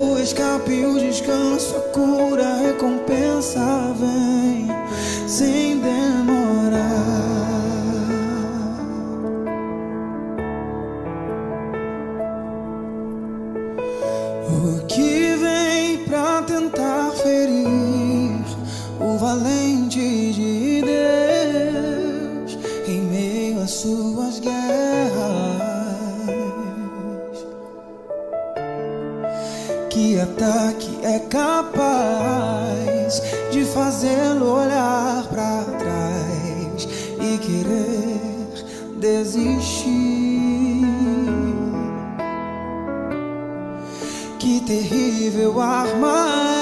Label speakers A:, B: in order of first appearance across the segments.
A: O escape, o descanso, a cura, a recompensa vem sem demora. que é capaz de fazê-lo olhar para trás e querer desistir. Que terrível armadilha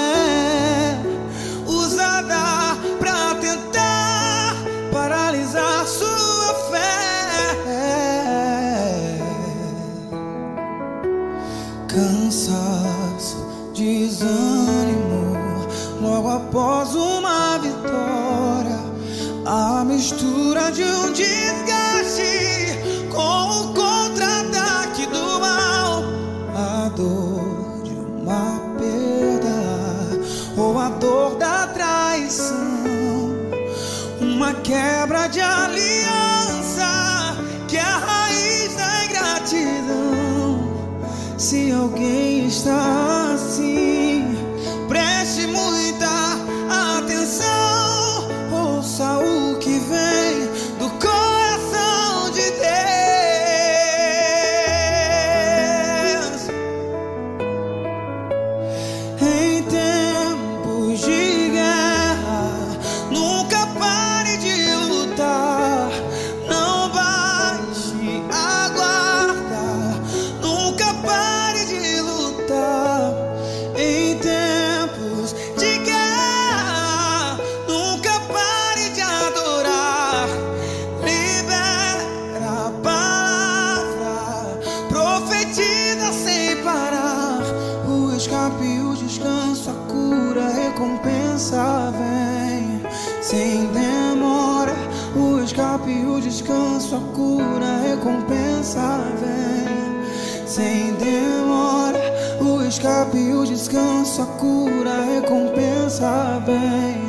A: e o descanso, a cura, a recompensa vem sem demora. O escape o descanso, a cura, a recompensa vem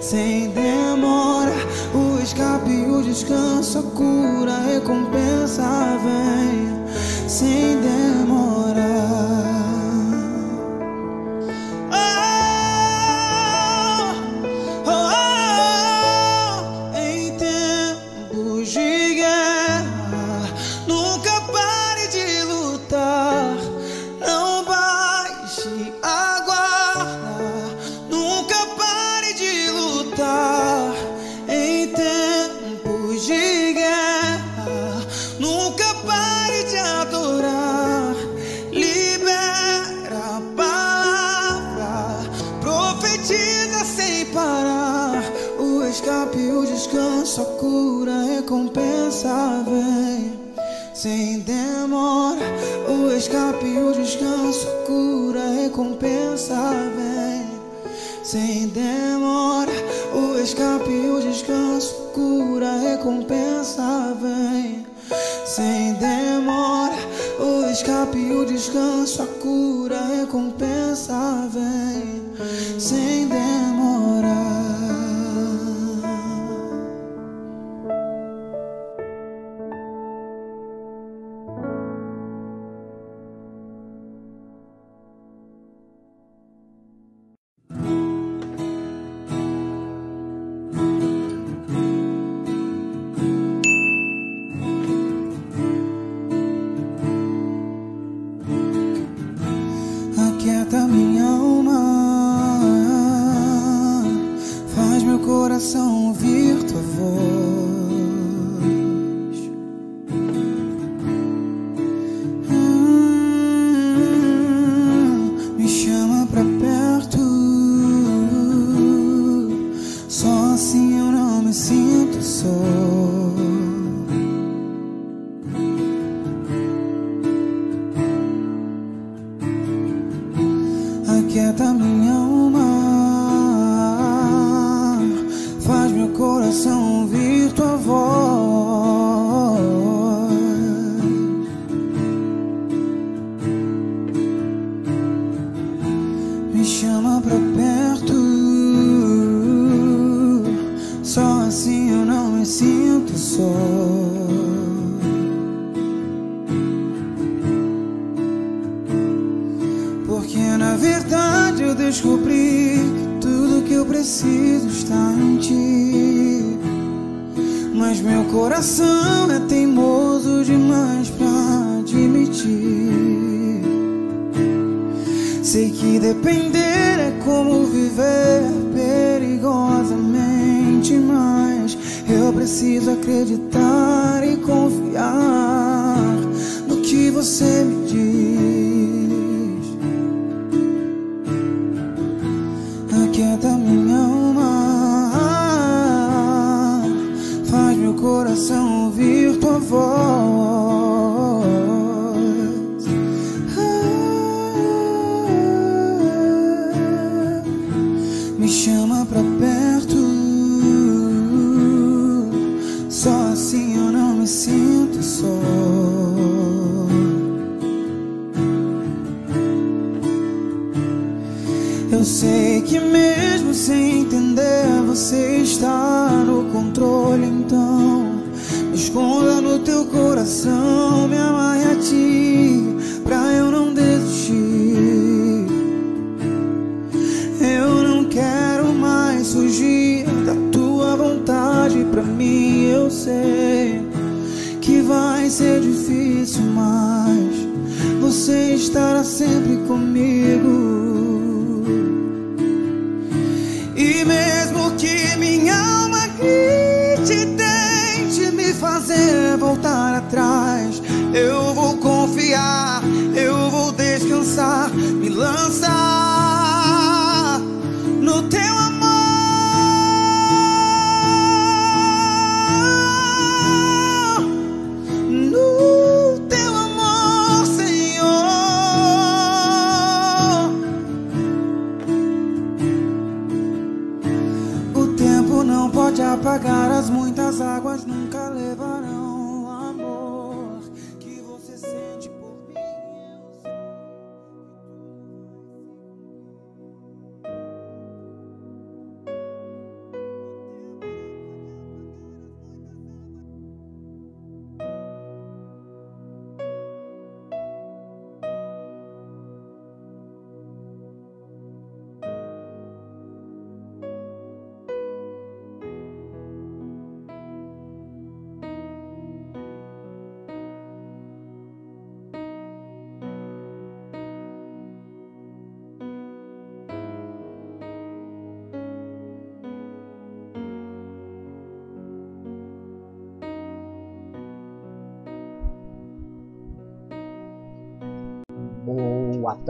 A: sem demora. O escape o descanso, a cura, a recompensa vem sem demora. recompensa vem sem demora. O escape, o descanso, a cura, a recompensa vem. inquieta é minha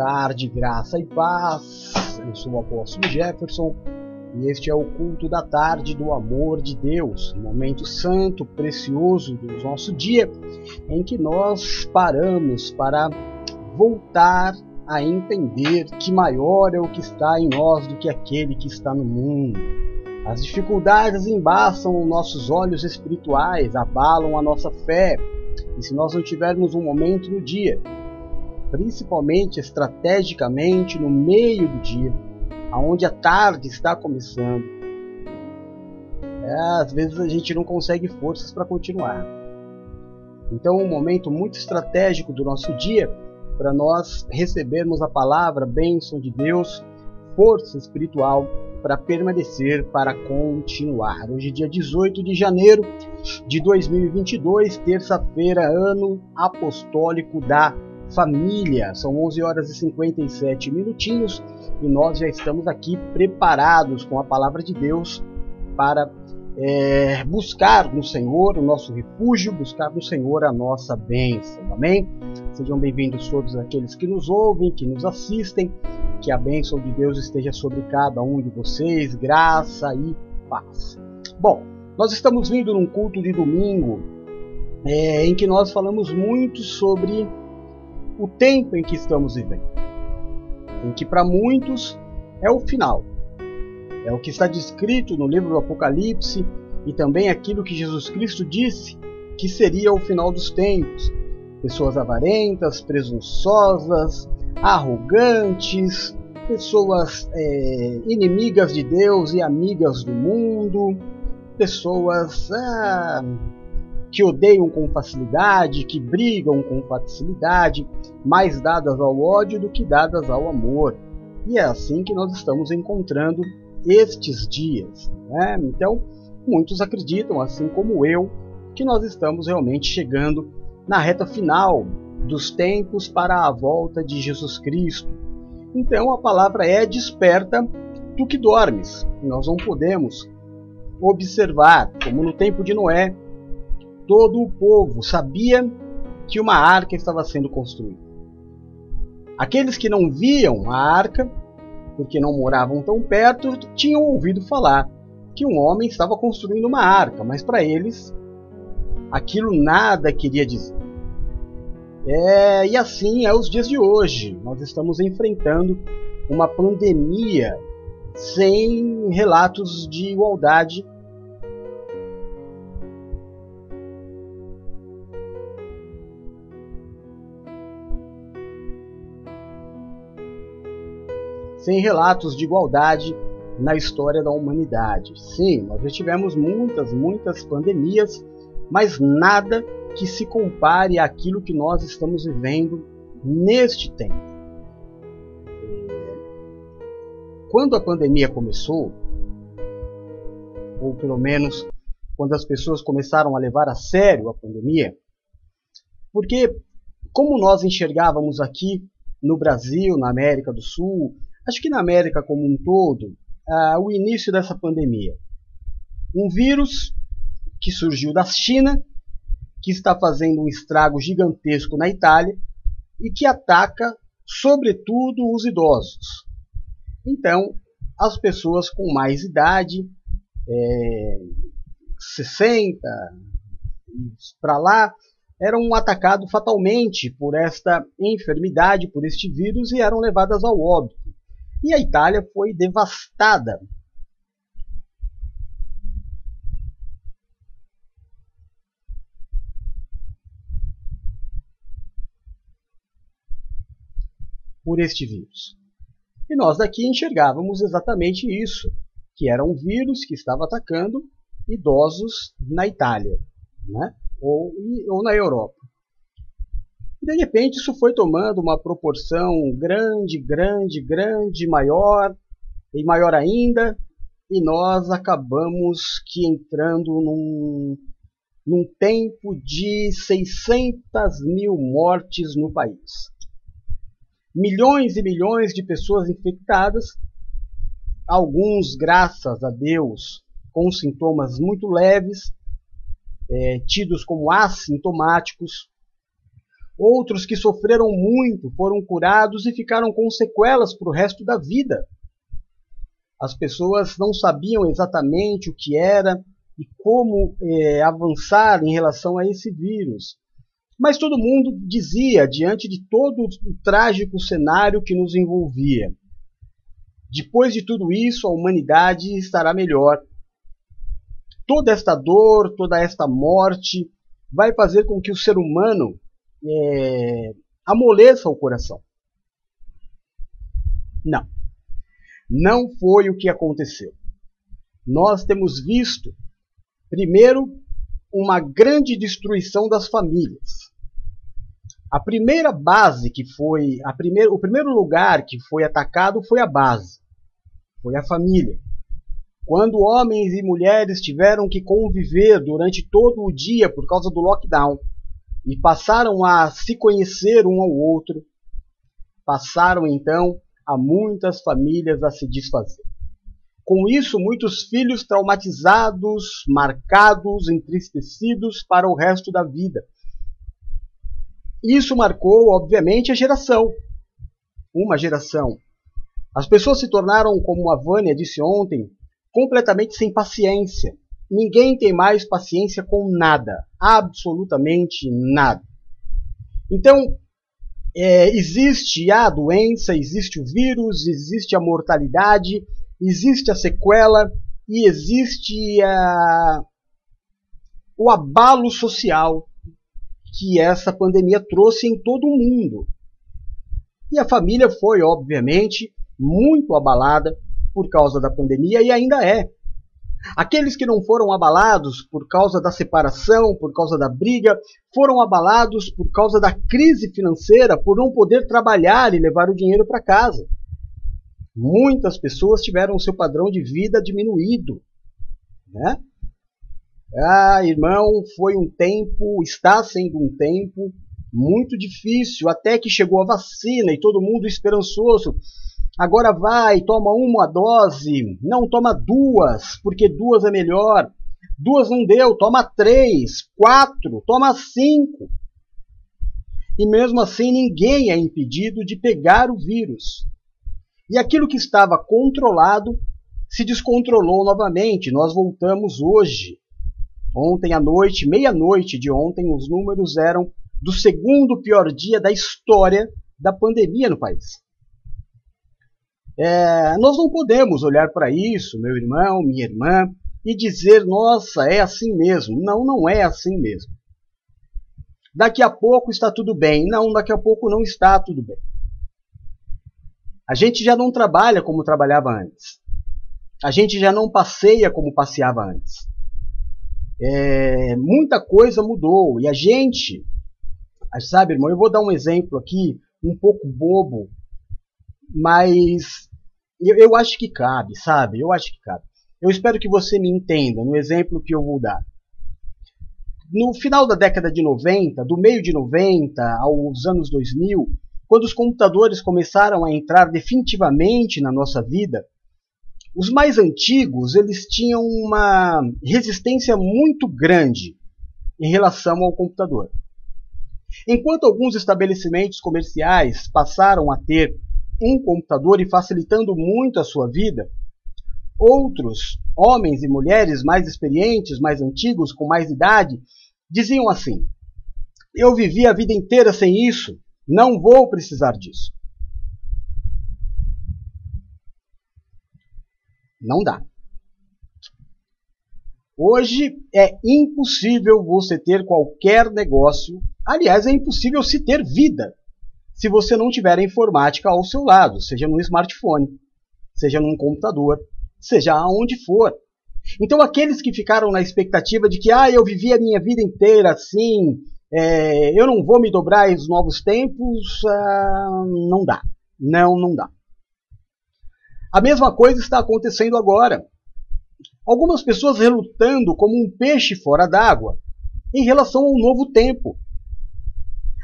B: tarde, graça e paz. Eu sou o apóstolo Jefferson e este é o culto da tarde do amor de Deus, um momento santo, precioso do nosso dia, em que nós paramos para voltar a entender que maior é o que está em nós do que aquele que está no mundo. As dificuldades embaçam nossos olhos espirituais, abalam a nossa fé. E se nós não tivermos um momento no dia principalmente estrategicamente no meio do dia, aonde a tarde está começando. É, às vezes a gente não consegue forças para continuar. Então, um momento muito estratégico do nosso dia para nós recebermos a palavra, bênção de Deus, força espiritual para permanecer, para continuar. Hoje, é dia 18 de janeiro de 2022, terça-feira, ano apostólico da família. São 11 horas e 57 minutinhos e nós já estamos aqui preparados com a palavra de Deus para é, buscar no Senhor o nosso refúgio, buscar no Senhor a nossa bênção. Amém? Sejam bem-vindos todos aqueles que nos ouvem, que nos assistem. Que a bênção de Deus esteja sobre cada um de vocês, graça e paz. Bom, nós estamos vindo num culto de domingo é, em que nós falamos muito sobre o tempo em que estamos vivendo, em que para muitos é o final. É o que está descrito no livro do Apocalipse e também aquilo que Jesus Cristo disse que seria o final dos tempos. Pessoas avarentas, presunçosas, arrogantes, pessoas é, inimigas de Deus e amigas do mundo, pessoas ah, que odeiam com facilidade, que brigam com facilidade, mais dadas ao ódio do que dadas ao amor. E é assim que nós estamos encontrando estes dias. Né? Então, muitos acreditam, assim como eu, que nós estamos realmente chegando na reta final dos tempos para a volta de Jesus Cristo. Então a palavra é desperta tu que dormes. Nós não podemos observar, como no tempo de Noé, todo o povo sabia que uma arca estava sendo construída. Aqueles que não viam a arca, porque não moravam tão perto, tinham ouvido falar que um homem estava construindo uma arca, mas para eles aquilo nada queria dizer. É, e assim é os dias de hoje. Nós estamos enfrentando uma pandemia sem relatos de igualdade sem relatos de igualdade na história da humanidade. Sim, nós já tivemos muitas, muitas pandemias, mas nada que se compare àquilo que nós estamos vivendo neste tempo. Quando a pandemia começou, ou pelo menos quando as pessoas começaram a levar a sério a pandemia, porque como nós enxergávamos aqui no Brasil, na América do Sul, acho que na América como um todo, ah, o início dessa pandemia. Um vírus que surgiu da China, que está fazendo um estrago gigantesco na Itália e que ataca, sobretudo, os idosos. Então, as pessoas com mais idade, é, 60 para lá, eram atacados fatalmente por esta enfermidade, por este vírus e eram levadas ao óbito. E a Itália foi devastada. Por este vírus. E nós daqui enxergávamos exatamente isso, que era um vírus que estava atacando idosos na Itália, né? ou, ou na Europa. E de repente isso foi tomando uma proporção grande, grande, grande, maior e maior ainda, e nós acabamos que entrando num, num tempo de 600 mil mortes no país. Milhões e milhões de pessoas infectadas, alguns, graças a Deus, com sintomas muito leves, é, tidos como assintomáticos, Outros que sofreram muito foram curados e ficaram com sequelas para o resto da vida. As pessoas não sabiam exatamente o que era e como é, avançar em relação a esse vírus. Mas todo mundo dizia, diante de todo o trágico cenário que nos envolvia: depois de tudo isso, a humanidade estará melhor. Toda esta dor, toda esta morte vai fazer com que o ser humano é, amoleça o coração. Não. Não foi o que aconteceu. Nós temos visto, primeiro, uma grande destruição das famílias. A primeira base que foi, a o primeiro lugar que foi atacado foi a base, foi a família. Quando homens e mulheres tiveram que conviver durante todo o dia por causa do lockdown, e passaram a se conhecer um ao outro, passaram então a muitas famílias a se desfazer. Com isso, muitos filhos traumatizados, marcados, entristecidos para o resto da vida. Isso marcou, obviamente, a geração. Uma geração. As pessoas se tornaram, como a Vânia disse ontem, completamente sem paciência, Ninguém tem mais paciência com nada, absolutamente nada. Então, é, existe a doença, existe o vírus, existe a mortalidade, existe a sequela e existe a, o abalo social que essa pandemia trouxe em todo o mundo. E a família foi, obviamente, muito abalada por causa da pandemia e ainda é. Aqueles que não foram abalados por causa da separação, por causa da briga, foram abalados por causa da crise financeira, por não poder trabalhar e levar o dinheiro para casa. Muitas pessoas tiveram seu padrão de vida diminuído. Né? Ah, irmão, foi um tempo, está sendo um tempo muito difícil, até que chegou a vacina e todo mundo esperançoso. Agora vai, toma uma dose, não toma duas, porque duas é melhor. Duas não deu, toma três, quatro, toma cinco. E mesmo assim ninguém é impedido de pegar o vírus. E aquilo que estava controlado se descontrolou novamente. Nós voltamos hoje. Ontem à noite, meia-noite de ontem, os números eram do segundo pior dia da história da pandemia no país. É, nós não podemos olhar para isso, meu irmão, minha irmã, e dizer, nossa, é assim mesmo. Não, não é assim mesmo. Daqui a pouco está tudo bem. Não, daqui a pouco não está tudo bem. A gente já não trabalha como trabalhava antes. A gente já não passeia como passeava antes. É, muita coisa mudou e a gente, sabe, irmão, eu vou dar um exemplo aqui, um pouco bobo, mas eu, eu acho que cabe, sabe? Eu acho que cabe. Eu espero que você me entenda no exemplo que eu vou dar. No final da década de 90, do meio de 90 aos anos 2000, quando os computadores começaram a entrar definitivamente na nossa vida, os mais antigos eles tinham uma resistência muito grande em relação ao computador. Enquanto alguns estabelecimentos comerciais passaram a ter um computador e facilitando muito a sua vida. Outros, homens e mulheres mais experientes, mais antigos, com mais idade, diziam assim: Eu vivi a vida inteira sem isso, não vou precisar disso. Não dá. Hoje é impossível você ter qualquer negócio. Aliás, é impossível se ter vida se você não tiver a informática ao seu lado, seja no smartphone, seja num computador, seja aonde for. Então, aqueles que ficaram na expectativa de que ah, eu vivi a minha vida inteira assim, é, eu não vou me dobrar aos novos tempos, ah, não dá. Não, não dá. A mesma coisa está acontecendo agora. Algumas pessoas relutando como um peixe fora d'água em relação ao novo tempo.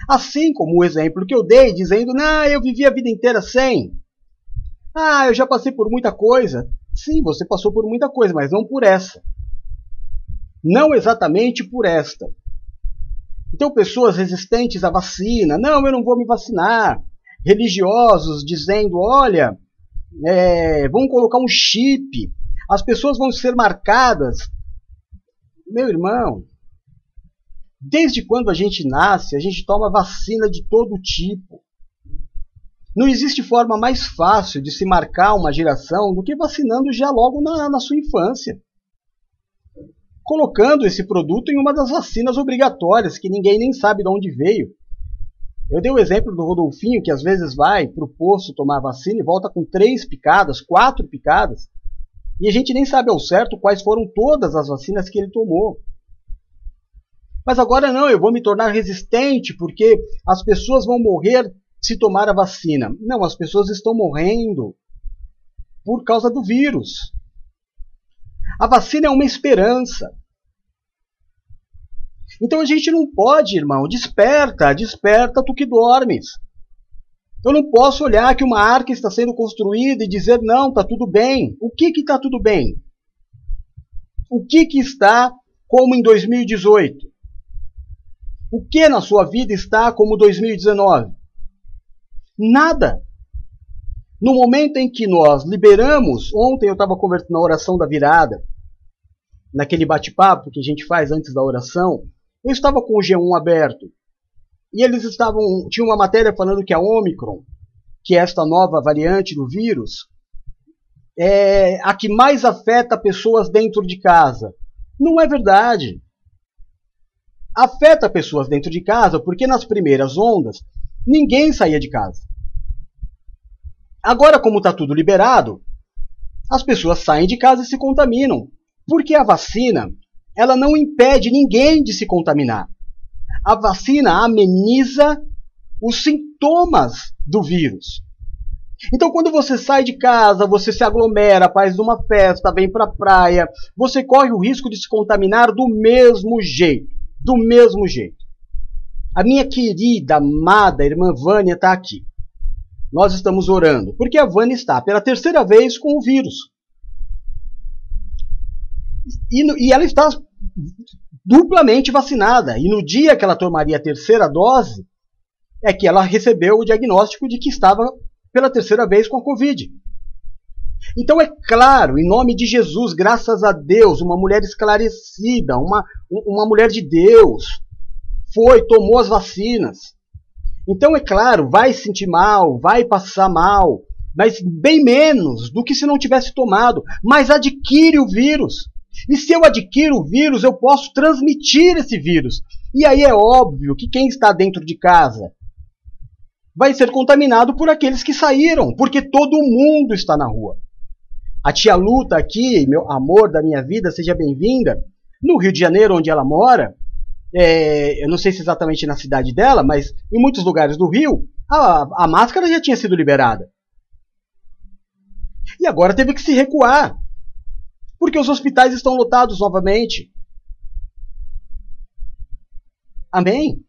B: Assim como o exemplo que eu dei, dizendo, não, eu vivi a vida inteira sem. Ah, eu já passei por muita coisa. Sim, você passou por muita coisa, mas não por essa. Não exatamente por esta. Então, pessoas resistentes à vacina, não, eu não vou me vacinar. Religiosos dizendo, olha, é, vão colocar um chip, as pessoas vão ser marcadas. Meu irmão, Desde quando a gente nasce, a gente toma vacina de todo tipo. Não existe forma mais fácil de se marcar uma geração do que vacinando já logo na, na sua infância. Colocando esse produto em uma das vacinas obrigatórias, que ninguém nem sabe de onde veio. Eu dei o exemplo do Rodolfinho, que às vezes vai para o posto tomar vacina e volta com três picadas, quatro picadas, e a gente nem sabe ao certo quais foram todas as vacinas que ele tomou. Mas agora não, eu vou me tornar resistente porque as pessoas vão morrer se tomar a vacina. Não, as pessoas estão morrendo por causa do vírus. A vacina é uma esperança. Então a gente não pode, irmão, desperta, desperta tu que dormes. Eu não posso olhar que uma arca está sendo construída e dizer não, está tudo bem. O que que está tudo bem? O que que está como em 2018? O que na sua vida está como 2019? Nada. No momento em que nós liberamos, ontem eu estava conversando na oração da virada, naquele bate-papo que a gente faz antes da oração, eu estava com o G1 aberto. E eles estavam, tinha uma matéria falando que a Omicron, que é esta nova variante do vírus, é a que mais afeta pessoas dentro de casa. Não é verdade afeta pessoas dentro de casa, porque nas primeiras ondas ninguém saía de casa. Agora, como está tudo liberado, as pessoas saem de casa e se contaminam. Porque a vacina, ela não impede ninguém de se contaminar. A vacina ameniza os sintomas do vírus. Então, quando você sai de casa, você se aglomera, faz uma festa, vem para a praia, você corre o risco de se contaminar do mesmo jeito. Do mesmo jeito. A minha querida, amada irmã Vânia está aqui. Nós estamos orando, porque a Vânia está pela terceira vez com o vírus. E, e ela está duplamente vacinada. E no dia que ela tomaria a terceira dose, é que ela recebeu o diagnóstico de que estava pela terceira vez com a Covid. Então é claro, em nome de Jesus, graças a Deus, uma mulher esclarecida, uma, uma mulher de Deus, foi, tomou as vacinas. Então é claro, vai sentir mal, vai passar mal, mas bem menos do que se não tivesse tomado, mas adquire o vírus. E se eu adquiro o vírus, eu posso transmitir esse vírus. E aí é óbvio que quem está dentro de casa vai ser contaminado por aqueles que saíram, porque todo mundo está na rua. A tia Luta aqui, meu amor da minha vida, seja bem-vinda. No Rio de Janeiro, onde ela mora, é, eu não sei se exatamente na cidade dela, mas em muitos lugares do Rio, a, a máscara já tinha sido liberada. E agora teve que se recuar, porque os hospitais estão lotados novamente. Amém?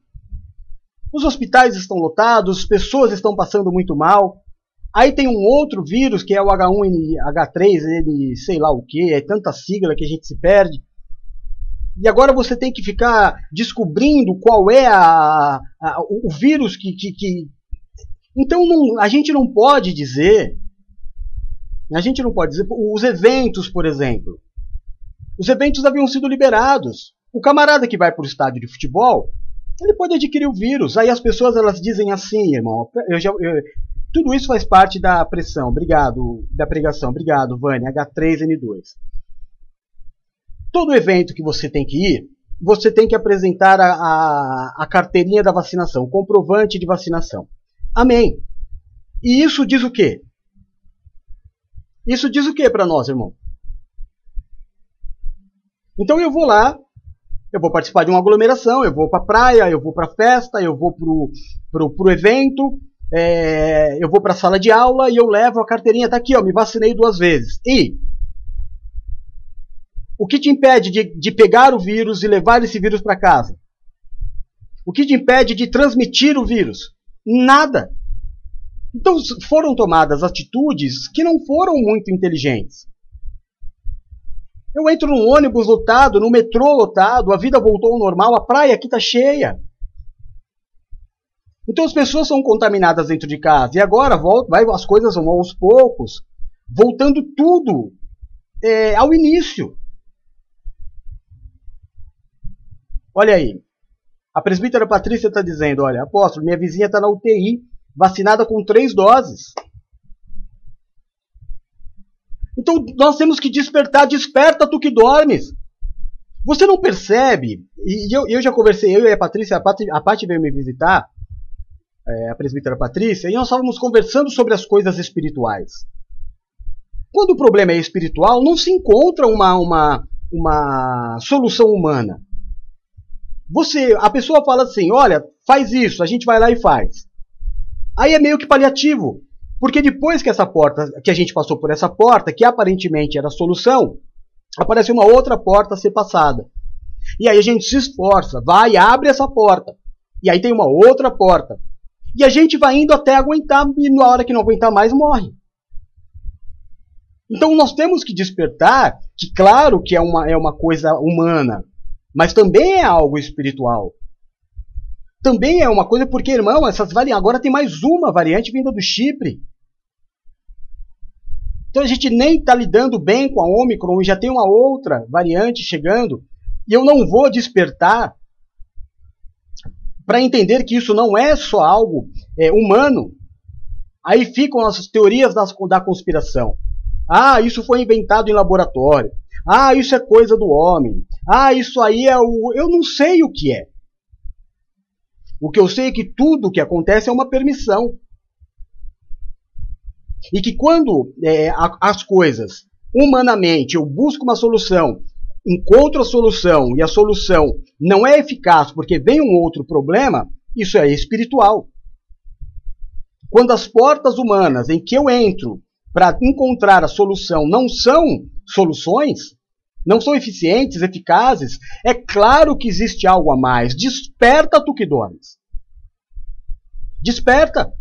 B: Os hospitais estão lotados, pessoas estão passando muito mal. Aí tem um outro vírus que é o H1N3, ele sei lá o que, é tanta sigla que a gente se perde. E agora você tem que ficar descobrindo qual é a, a, o vírus que. que, que... Então não, a gente não pode dizer. A gente não pode dizer. Os eventos, por exemplo. Os eventos haviam sido liberados. O camarada que vai para o estádio de futebol, ele pode adquirir o vírus. Aí as pessoas elas dizem assim, irmão. Eu já, eu, tudo isso faz parte da pressão. Obrigado, da pregação. Obrigado, Vânia. H3N2. Todo evento que você tem que ir, você tem que apresentar a, a, a carteirinha da vacinação, o comprovante de vacinação. Amém. E isso diz o quê? Isso diz o quê para nós, irmão? Então eu vou lá, eu vou participar de uma aglomeração, eu vou para a praia, eu vou para festa, eu vou pro, pro, pro evento, é, eu vou para a sala de aula e eu levo a carteirinha, tá aqui, ó, me vacinei duas vezes. E o que te impede de, de pegar o vírus e levar esse vírus para casa? O que te impede de transmitir o vírus? Nada. Então foram tomadas atitudes que não foram muito inteligentes. Eu entro num ônibus lotado, no metrô lotado, a vida voltou ao normal, a praia aqui está cheia. Então as pessoas são contaminadas dentro de casa. E agora volta, vai, as coisas vão aos poucos, voltando tudo é, ao início. Olha aí. A presbítera Patrícia está dizendo: olha, apóstolo, minha vizinha está na UTI, vacinada com três doses. Então nós temos que despertar, desperta tu que dormes. Você não percebe, e eu, eu já conversei, eu e a Patrícia, a Paty veio me visitar, é, a presbítera Patrícia, e nós estávamos conversando sobre as coisas espirituais. Quando o problema é espiritual, não se encontra uma, uma, uma solução humana. Você, a pessoa fala assim, olha, faz isso, a gente vai lá e faz. Aí é meio que paliativo. Porque depois que essa porta, que a gente passou por essa porta, que aparentemente era a solução, aparece uma outra porta a ser passada. E aí a gente se esforça, vai abre essa porta. E aí tem uma outra porta. E a gente vai indo até aguentar, e na hora que não aguentar mais, morre. Então nós temos que despertar que, claro, que é uma, é uma coisa humana, mas também é algo espiritual. Também é uma coisa, porque, irmão, essas variantes. Agora tem mais uma variante vinda do Chipre. Então a gente nem está lidando bem com a Omicron e já tem uma outra variante chegando. E eu não vou despertar para entender que isso não é só algo é, humano. Aí ficam as teorias das, da conspiração. Ah, isso foi inventado em laboratório. Ah, isso é coisa do homem. Ah, isso aí é o. Eu não sei o que é. O que eu sei é que tudo o que acontece é uma permissão. E que quando é, as coisas, humanamente, eu busco uma solução, encontro a solução e a solução não é eficaz porque vem um outro problema, isso é espiritual. Quando as portas humanas em que eu entro para encontrar a solução não são soluções, não são eficientes, eficazes, é claro que existe algo a mais. Desperta tu que dormes. Desperta.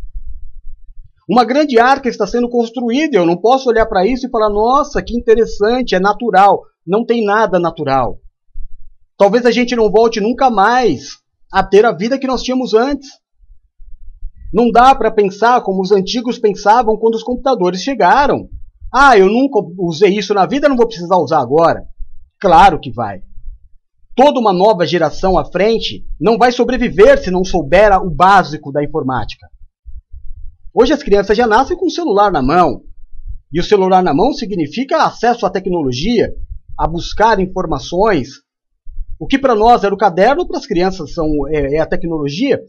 B: Uma grande arca está sendo construída. Eu não posso olhar para isso e falar: nossa, que interessante, é natural. Não tem nada natural. Talvez a gente não volte nunca mais a ter a vida que nós tínhamos antes. Não dá para pensar como os antigos pensavam quando os computadores chegaram. Ah, eu nunca usei isso na vida, não vou precisar usar agora. Claro que vai. Toda uma nova geração à frente não vai sobreviver se não souber o básico da informática. Hoje as crianças já nascem com o celular na mão. E o celular na mão significa acesso à tecnologia, a buscar informações. O que para nós era o caderno, para as crianças são, é, é a tecnologia.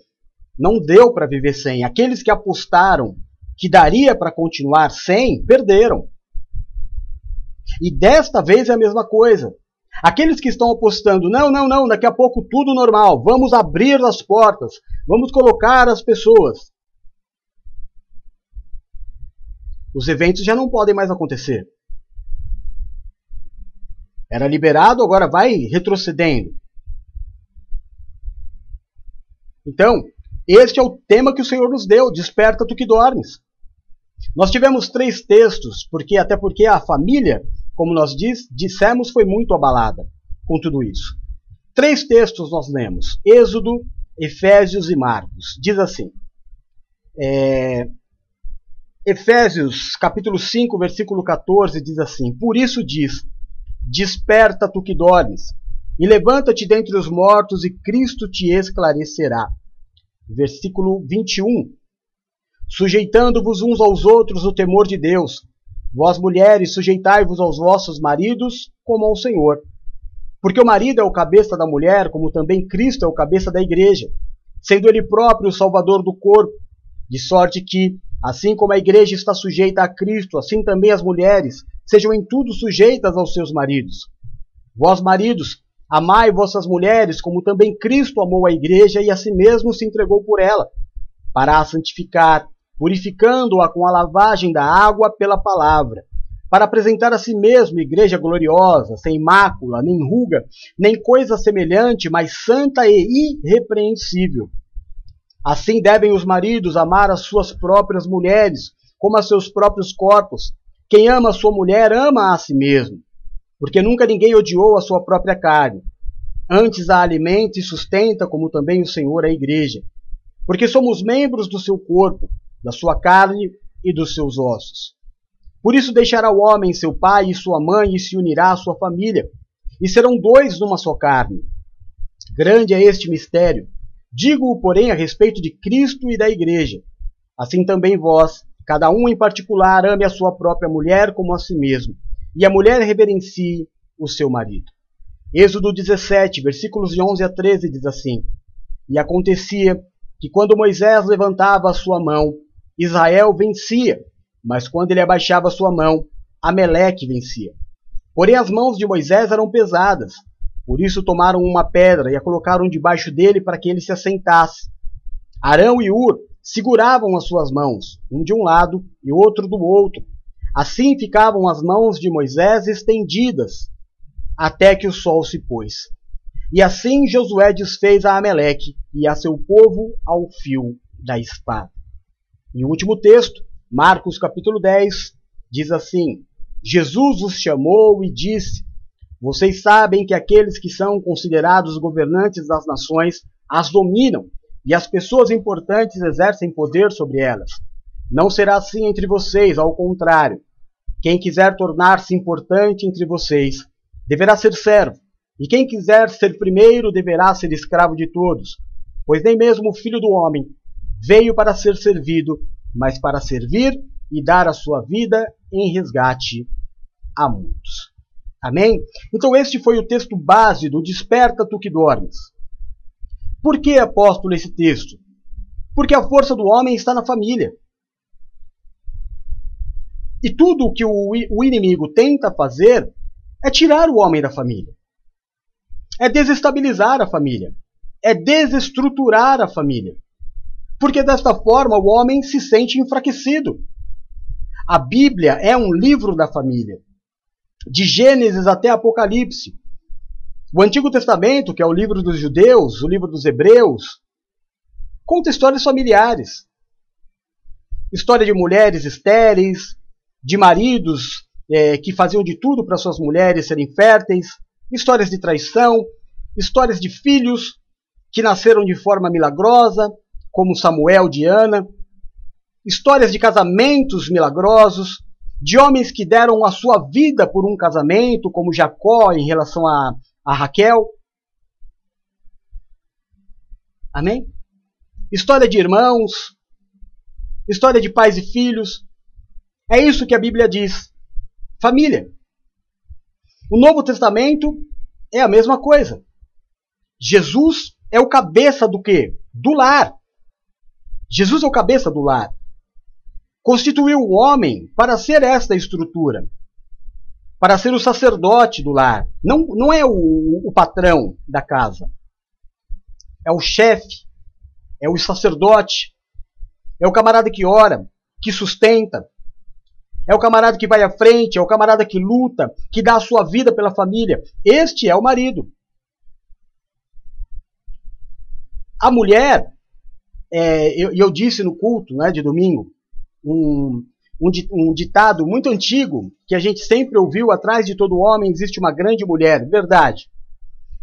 B: Não deu para viver sem. Aqueles que apostaram que daria para continuar sem, perderam. E desta vez é a mesma coisa. Aqueles que estão apostando, não, não, não, daqui a pouco tudo normal, vamos abrir as portas, vamos colocar as pessoas. Os eventos já não podem mais acontecer. Era liberado, agora vai retrocedendo. Então, este é o tema que o Senhor nos deu: desperta tu que dormes. Nós tivemos três textos, porque até porque a família, como nós diz, dissemos, foi muito abalada com tudo isso. Três textos nós lemos: Êxodo, Efésios e Marcos. Diz assim: é, Efésios capítulo 5, versículo 14 diz assim: Por isso diz: Desperta tu que dormes, e levanta-te dentre os mortos, e Cristo te esclarecerá. Versículo 21. Sujeitando-vos uns aos outros o temor de Deus. Vós, mulheres, sujeitai-vos aos vossos maridos como ao Senhor. Porque o marido é o cabeça da mulher, como também Cristo é o cabeça da igreja, sendo ele próprio o salvador do corpo, de sorte que, assim como a igreja está sujeita a Cristo, assim também as mulheres sejam em tudo sujeitas aos seus maridos. Vós, maridos, amai vossas mulheres, como também Cristo amou a igreja e a si mesmo se entregou por ela, para a santificar, purificando-a com a lavagem da água pela palavra, para apresentar a si mesmo igreja gloriosa, sem mácula, nem ruga, nem coisa semelhante, mas santa e irrepreensível. Assim devem os maridos amar as suas próprias mulheres, como a seus próprios corpos. Quem ama a sua mulher ama a si mesmo, porque nunca ninguém odiou a sua própria carne. Antes a alimenta e sustenta, como também o Senhor a igreja. Porque somos membros do seu corpo, da sua carne e dos seus ossos. Por isso deixará o homem seu pai e sua mãe e se unirá à sua família, e serão dois numa só carne. Grande é este mistério. Digo-o, porém, a respeito de Cristo e da igreja. Assim também vós, Cada um em particular ame a sua própria mulher como a si mesmo, e a mulher reverencie o seu marido. Êxodo 17, versículos de 11 a 13 diz assim: E acontecia que quando Moisés levantava a sua mão, Israel vencia, mas quando ele abaixava a sua mão, Ameleque vencia. Porém as mãos de Moisés eram pesadas, por isso tomaram uma pedra e a colocaram debaixo dele para que ele se assentasse. Arão e Ur seguravam as suas mãos, um de um lado e outro do outro. Assim ficavam as mãos de Moisés estendidas, até que o sol se pôs. E assim Josué desfez a Ameleque e a seu povo ao fio da espada. E o último texto, Marcos capítulo 10, diz assim: Jesus os chamou e disse: Vocês sabem que aqueles que são considerados governantes das nações as dominam e as pessoas importantes exercem poder sobre elas. Não será assim entre vocês, ao contrário. Quem quiser tornar-se importante entre vocês deverá ser servo, e quem quiser ser primeiro deverá ser escravo de todos, pois nem mesmo o filho do homem veio para ser servido, mas para servir e dar a sua vida em resgate a muitos. Amém? Então, este foi o texto base do Desperta tu que dormes. Por que, apóstolo, esse texto? Porque a força do homem está na família. E tudo o que o, inimigo tenta fazer é tirar o homem da família. É desestabilizar a família. É desestruturar a família. Porque desta forma o homem se sente enfraquecido. A Bíblia é um livro da família. De Gênesis até Apocalipse. O Antigo Testamento, que é o livro dos judeus, o livro dos hebreus, conta histórias familiares. História de mulheres estéreis, de maridos é, que faziam de tudo para suas mulheres serem férteis, histórias de traição, histórias de filhos que nasceram de forma milagrosa, como Samuel de Ana, histórias de casamentos milagrosos, de homens que deram a sua vida por um casamento, como Jacó em relação a, a Raquel. Amém? História de irmãos, história de pais e filhos. É isso que a Bíblia diz. Família. O Novo Testamento é a mesma coisa. Jesus é o cabeça do quê? Do lar. Jesus é o cabeça do lar. Constituiu o homem para ser esta estrutura, para ser o sacerdote do lar. Não, não é o, o patrão da casa, é o chefe, é o sacerdote, é o camarada que ora, que sustenta, é o camarada que vai à frente, é o camarada que luta, que dá a sua vida pela família. Este é o marido. A mulher, é, eu, eu, disse no culto né, de domingo, um, um, um ditado muito antigo que a gente sempre ouviu: atrás de todo homem existe uma grande mulher. Verdade.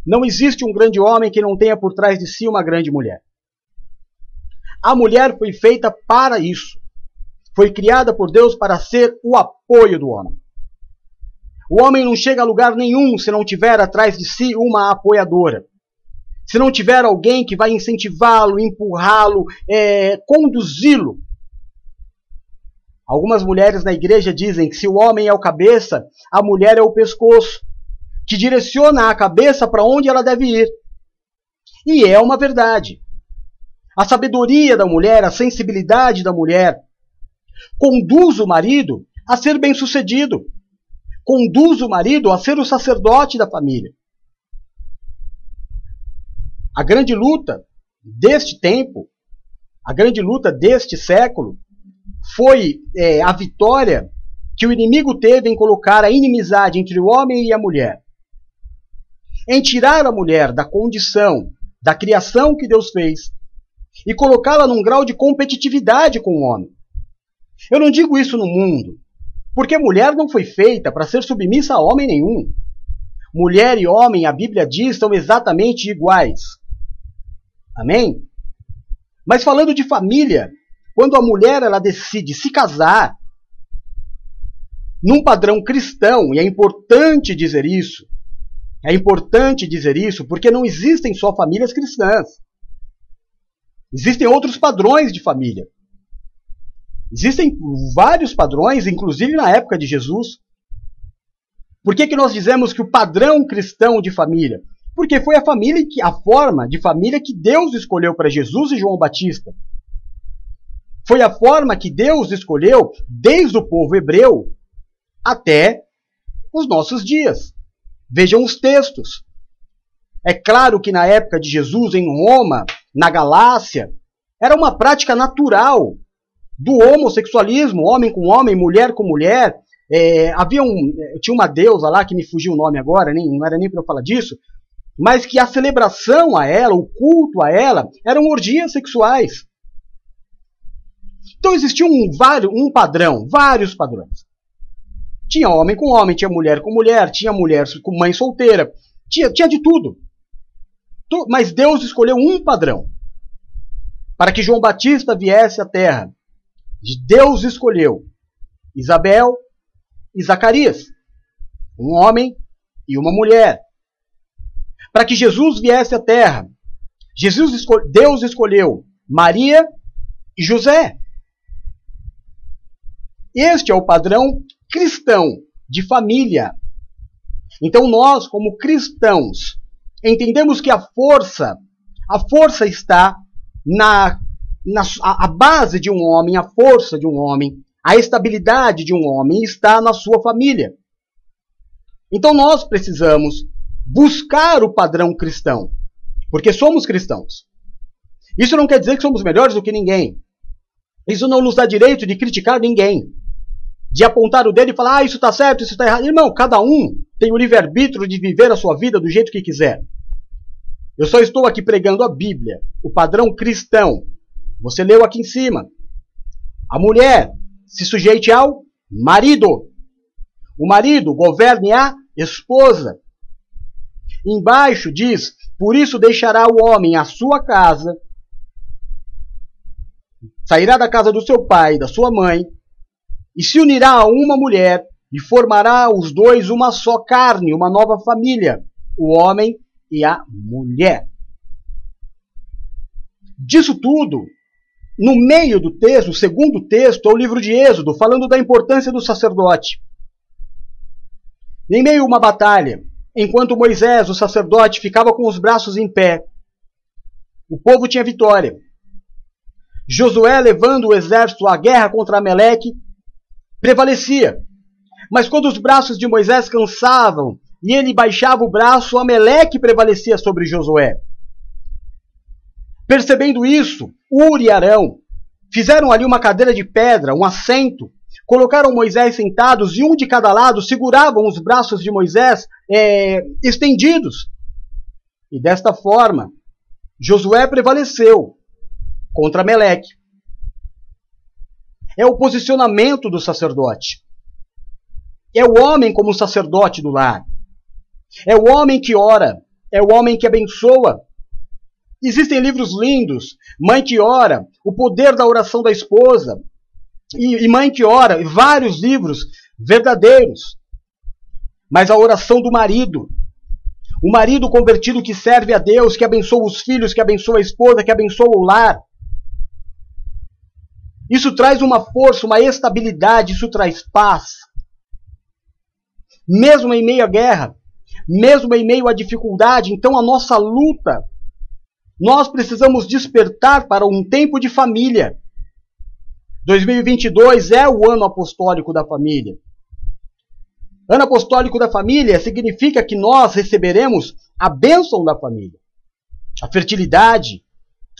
B: Não existe um grande homem que não tenha por trás de si uma grande mulher. A mulher foi feita para isso. Foi criada por Deus para ser o apoio do homem. O homem não chega a lugar nenhum se não tiver atrás de si uma apoiadora. Se não tiver alguém que vai incentivá-lo, empurrá-lo, é, conduzi-lo. Algumas mulheres na igreja dizem que se o homem é o cabeça, a mulher é o pescoço, que direciona a cabeça para onde ela deve ir. E é uma verdade. A sabedoria da mulher, a sensibilidade da mulher, conduz o marido a ser bem-sucedido. Conduz o marido a ser o sacerdote da família. A grande luta deste tempo, a grande luta deste século, foi é, a vitória que o inimigo teve em colocar a inimizade entre o homem e a mulher. Em tirar a mulher da condição, da criação que Deus fez, e colocá-la num grau de competitividade com o homem. Eu não digo isso no mundo, porque mulher não foi feita para ser submissa a homem nenhum. Mulher e homem, a Bíblia diz, são exatamente iguais. Amém? Mas falando de família, quando a mulher ela decide se casar, num padrão cristão, e é importante dizer isso, é importante dizer isso porque não existem só famílias cristãs. Existem outros padrões de família. Existem vários padrões, inclusive na época de Jesus. Por que, que nós dizemos que o padrão cristão de família? Porque foi a família que a forma de família que Deus escolheu para Jesus e João Batista. Foi a forma que Deus escolheu desde o povo hebreu até os nossos dias. Vejam os textos. É claro que na época de Jesus em Roma na Galácia, era uma prática natural do homossexualismo, homem com homem, mulher com mulher. É, havia um, tinha uma deusa lá que me fugiu o nome agora, nem, não era nem para eu falar disso, mas que a celebração a ela, o culto a ela, eram orgias sexuais. Então existia um, um padrão, vários padrões. Tinha homem com homem, tinha mulher com mulher, tinha mulher com mãe solteira, tinha, tinha de tudo. Mas Deus escolheu um padrão para que João Batista viesse à terra. Deus escolheu Isabel e Zacarias, um homem e uma mulher. Para que Jesus viesse à terra, Jesus Deus escolheu Maria e José. Este é o padrão cristão de família. Então nós, como cristãos, entendemos que a força, a força está na, na a, base de um homem, a força de um homem, A estabilidade de um homem está na sua família. Então nós precisamos buscar o padrão cristão, porque somos cristãos. Isso não quer dizer que somos melhores do que ninguém. Isso não nos dá direito de criticar ninguém, de apontar o dedo e falar, ah, isso está certo, isso está errado. Irmão, cada um tem o livre-arbítrio de viver a sua vida do jeito que quiser. Eu só estou aqui pregando a Bíblia, o padrão cristão. Você leu aqui em cima. A mulher se sujeite ao marido. O marido governe a esposa. Embaixo diz: Por isso deixará o homem a sua casa, sairá da casa do seu pai, da sua mãe, e se unirá a uma mulher, e formará os dois uma só carne, uma nova família, o homem e a mulher. Disso tudo, no meio do texto, o segundo texto, é o livro de Êxodo, falando da importância do sacerdote. Em meio a uma batalha, enquanto Moisés, o sacerdote, ficava com os braços em pé, o povo tinha vitória. Josué, levando o exército à guerra contra Ameleque, prevalecia. Mas quando os braços de Moisés cansavam e ele baixava o braço, Ameleque prevalecia sobre Josué. Percebendo isso, Uri e Arão fizeram ali uma cadeira de pedra, um assento, colocaram Moisés sentados e um de cada lado seguravam os braços de Moisés é, estendidos. E desta forma, Josué prevaleceu contra Meleque. É o posicionamento do sacerdote. É o homem como sacerdote do lar. É o homem que ora. É o homem que abençoa. Existem livros lindos. Mãe que ora. O poder da oração da esposa. E, e Mãe que ora. Vários livros verdadeiros. Mas a oração do marido. O marido convertido que serve a Deus, que abençoa os filhos, que abençoa a esposa, que abençoa o lar. Isso traz uma força, uma estabilidade, isso traz paz. Mesmo em meio à guerra, mesmo em meio à dificuldade, então a nossa luta, nós precisamos despertar para um tempo de família. 2022 é o ano apostólico da família. Ano apostólico da família significa que nós receberemos a bênção da família, a fertilidade,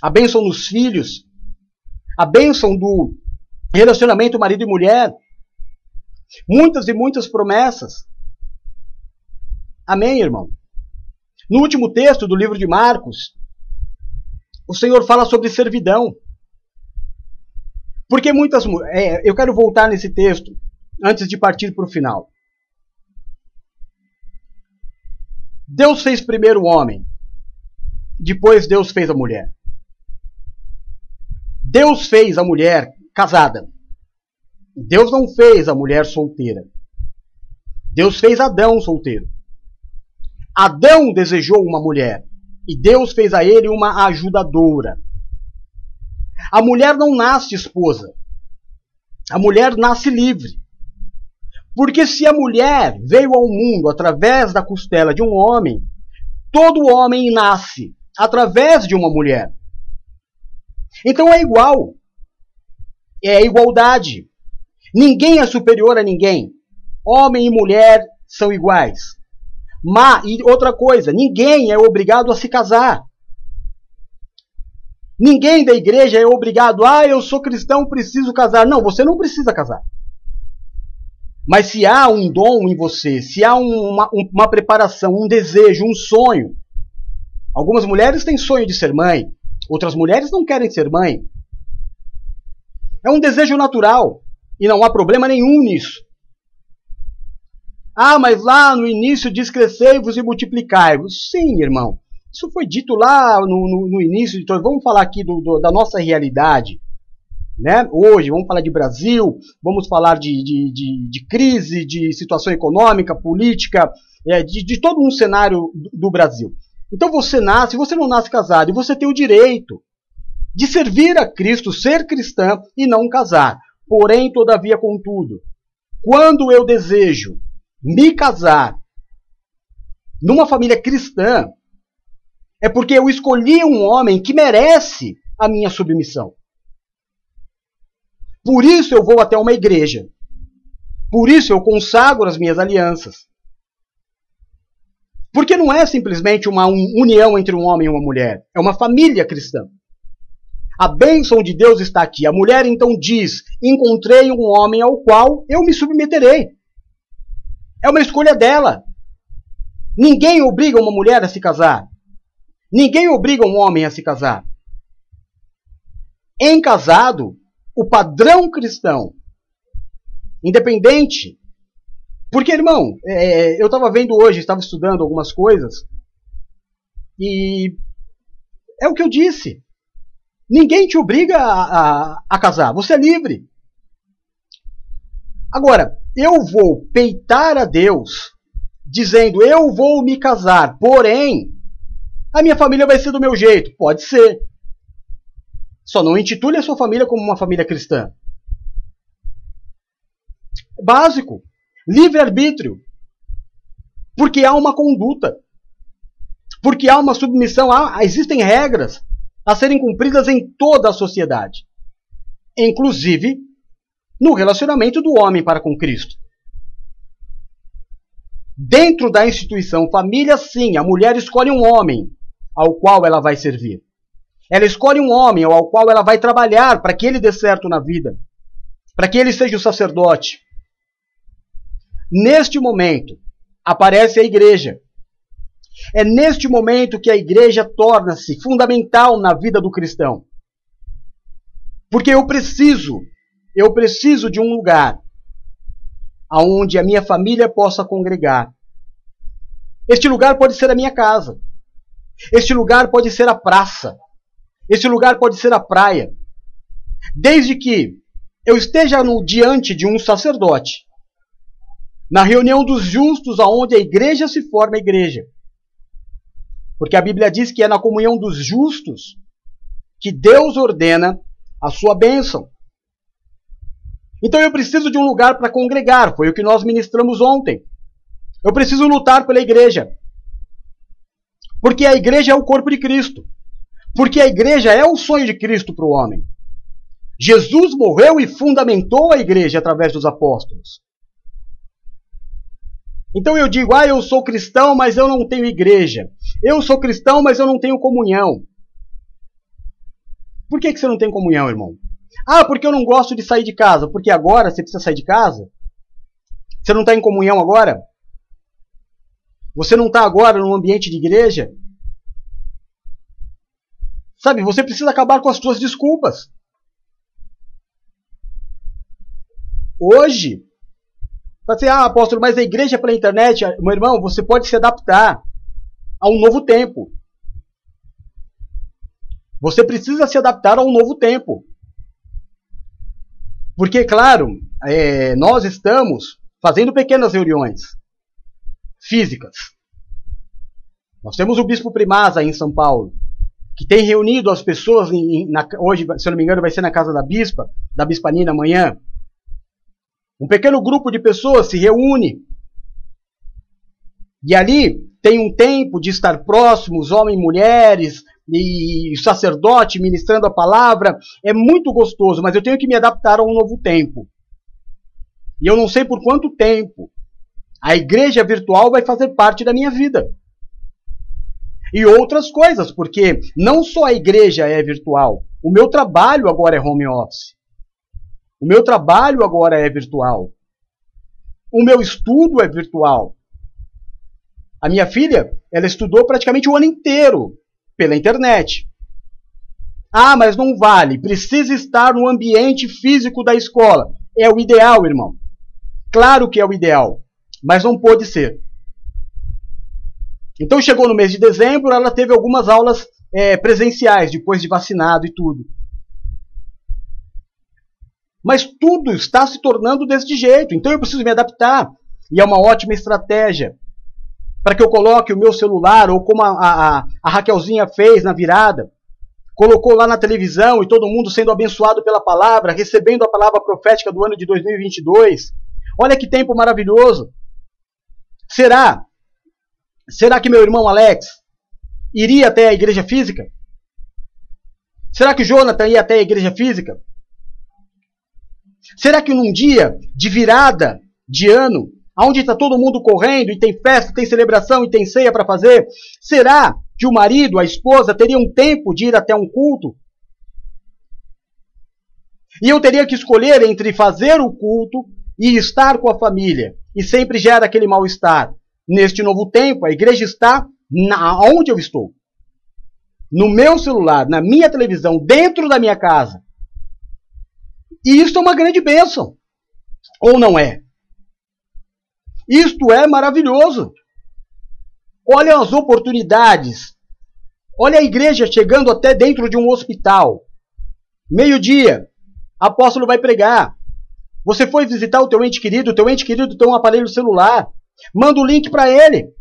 B: a bênção nos filhos, a bênção do relacionamento marido e mulher. Muitas e muitas promessas. Amém, irmão? No último texto do livro de Marcos, o Senhor fala sobre servidão. Porque muitas. É, eu quero voltar nesse texto antes de partir para o final. Deus fez primeiro o homem, depois Deus fez a mulher. Deus fez a mulher casada. Deus não fez a mulher solteira. Deus fez Adão solteiro. Adão desejou uma mulher e Deus fez a ele uma ajudadora. A mulher não nasce esposa. A mulher nasce livre. Porque se a mulher veio ao mundo através da costela de um homem, todo homem nasce através de uma mulher. Então é igual. É igualdade. Ninguém é superior a ninguém. Homem e mulher são iguais. Mas, e outra coisa, ninguém é obrigado a se casar. Ninguém da igreja é obrigado, ah, eu sou cristão, preciso casar. Não, você não precisa casar. Mas se há um dom em você, se há uma, uma preparação, um desejo, um sonho. Algumas mulheres têm sonho de ser mãe, Outras mulheres não querem ser mãe. É um desejo natural e não há problema nenhum nisso. Ah, mas lá no início diz crescei-vos e multiplicai-vos. Sim, irmão. Isso foi dito lá no, no, no início. Então, vamos falar aqui do, do, da nossa realidade. Né? Hoje, vamos falar de Brasil, vamos falar de, de, de, de crise, de situação econômica, política, é, de, de todo um cenário do, do Brasil. Então você nasce, você não nasce casado, e você tem o direito de servir a Cristo, ser cristã e não casar. Porém, todavia, contudo, quando eu desejo me casar numa família cristã, é porque eu escolhi um homem que merece a minha submissão. Por isso eu vou até uma igreja. Por isso eu consagro as minhas alianças. Porque não é simplesmente uma união entre um homem e uma mulher, é uma família cristã. A bênção de Deus está aqui. A mulher então diz: Encontrei um homem ao qual eu me submeterei. É uma escolha dela. Ninguém obriga uma mulher a se casar. Ninguém obriga um homem a se casar. Em casado, o padrão cristão, independente. Porque, irmão, é, eu estava vendo hoje, estava estudando algumas coisas, e é o que eu disse. Ninguém te obriga a, a, a casar, você é livre. Agora, eu vou peitar a Deus dizendo eu vou me casar, porém a minha família vai ser do meu jeito. Pode ser. Só não intitule a sua família como uma família cristã. Básico. Livre-arbítrio. Porque há uma conduta. Porque há uma submissão. Há, existem regras a serem cumpridas em toda a sociedade. Inclusive no relacionamento do homem para com Cristo. Dentro da instituição família, sim, a mulher escolhe um homem ao qual ela vai servir. Ela escolhe um homem ao qual ela vai trabalhar para que ele dê certo na vida, para que ele seja o sacerdote. Neste momento, aparece a igreja. É neste momento que a igreja torna-se fundamental na vida do cristão. Porque eu preciso, eu preciso de um lugar aonde a minha família possa congregar. Este lugar pode ser a minha casa. Este lugar pode ser a praça. Este lugar pode ser a praia. Desde que eu esteja no, diante de um sacerdote, na reunião dos justos, aonde a igreja se forma a igreja. Porque a Bíblia diz que é na comunhão dos justos que Deus ordena a sua bênção. Então eu preciso de um lugar para congregar, foi o que nós ministramos ontem. Eu preciso lutar pela igreja. Porque a igreja é o corpo de Cristo. Porque a igreja é o sonho de Cristo para o homem. Jesus morreu e fundamentou a igreja através dos apóstolos. Então eu digo, ah, eu sou cristão, mas eu não tenho igreja. Eu sou cristão, mas eu não tenho comunhão. Por que, que você não tem comunhão, irmão? Ah, porque eu não gosto de sair de casa. Porque agora você precisa sair de casa? Você não está em comunhão agora? Você não está agora num ambiente de igreja? Sabe, você precisa acabar com as suas desculpas. Hoje, você, ah, apóstolo, mas a igreja é pela internet, meu irmão, você pode se adaptar a um novo tempo. Você precisa se adaptar a um novo tempo. Porque, claro, é, nós estamos fazendo pequenas reuniões físicas. Nós temos o Bispo Primaz aí em São Paulo, que tem reunido as pessoas, em, na, hoje, se eu não me engano, vai ser na casa da Bispa, da Bispa Nina amanhã. Um pequeno grupo de pessoas se reúne. E ali tem um tempo de estar próximos, homens e mulheres, e sacerdote ministrando a palavra. É muito gostoso, mas eu tenho que me adaptar a um novo tempo. E eu não sei por quanto tempo. A igreja virtual vai fazer parte da minha vida. E outras coisas, porque não só a igreja é virtual, o meu trabalho agora é home office. O meu trabalho agora é virtual. O meu estudo é virtual. A minha filha, ela estudou praticamente o ano inteiro pela internet. Ah, mas não vale, precisa estar no ambiente físico da escola. É o ideal, irmão. Claro que é o ideal mas não pôde ser. Então chegou no mês de dezembro, ela teve algumas aulas é, presenciais, depois de vacinado e tudo. Mas tudo está se tornando desse jeito, então eu preciso me adaptar. E é uma ótima estratégia para que eu coloque o meu celular, ou como a, a, a Raquelzinha fez na virada, colocou lá na televisão e todo mundo sendo abençoado pela palavra, recebendo a palavra profética do ano de 2022. Olha que tempo maravilhoso! Será? Será que meu irmão Alex iria até a igreja física? Será que Jonathan ia até a igreja física? Será que num dia de virada de ano, onde está todo mundo correndo e tem festa, tem celebração e tem ceia para fazer, será que o marido, a esposa, teria um tempo de ir até um culto? E eu teria que escolher entre fazer o culto e estar com a família. E sempre gera aquele mal-estar. Neste novo tempo, a igreja está na, onde eu estou. No meu celular, na minha televisão, dentro da minha casa. E isso é uma grande bênção. Ou não é? Isto é maravilhoso. Olha as oportunidades. Olha a igreja chegando até dentro de um hospital. Meio-dia, apóstolo vai pregar. Você foi visitar o teu ente querido, o teu ente querido tem um aparelho celular. Manda o link para ele.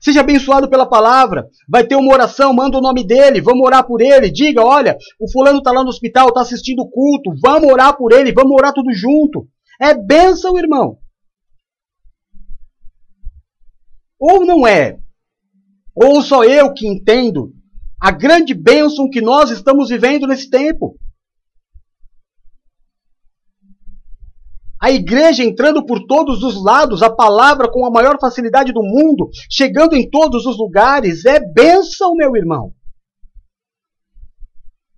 B: Seja abençoado pela palavra. Vai ter uma oração, manda o nome dele, vamos orar por ele. Diga, olha, o fulano está lá no hospital, está assistindo o culto, vamos orar por ele, vamos orar tudo junto. É bênção, irmão. Ou não é? Ou só eu que entendo a grande bênção que nós estamos vivendo nesse tempo? A igreja entrando por todos os lados, a palavra com a maior facilidade do mundo, chegando em todos os lugares, é bênção, meu irmão.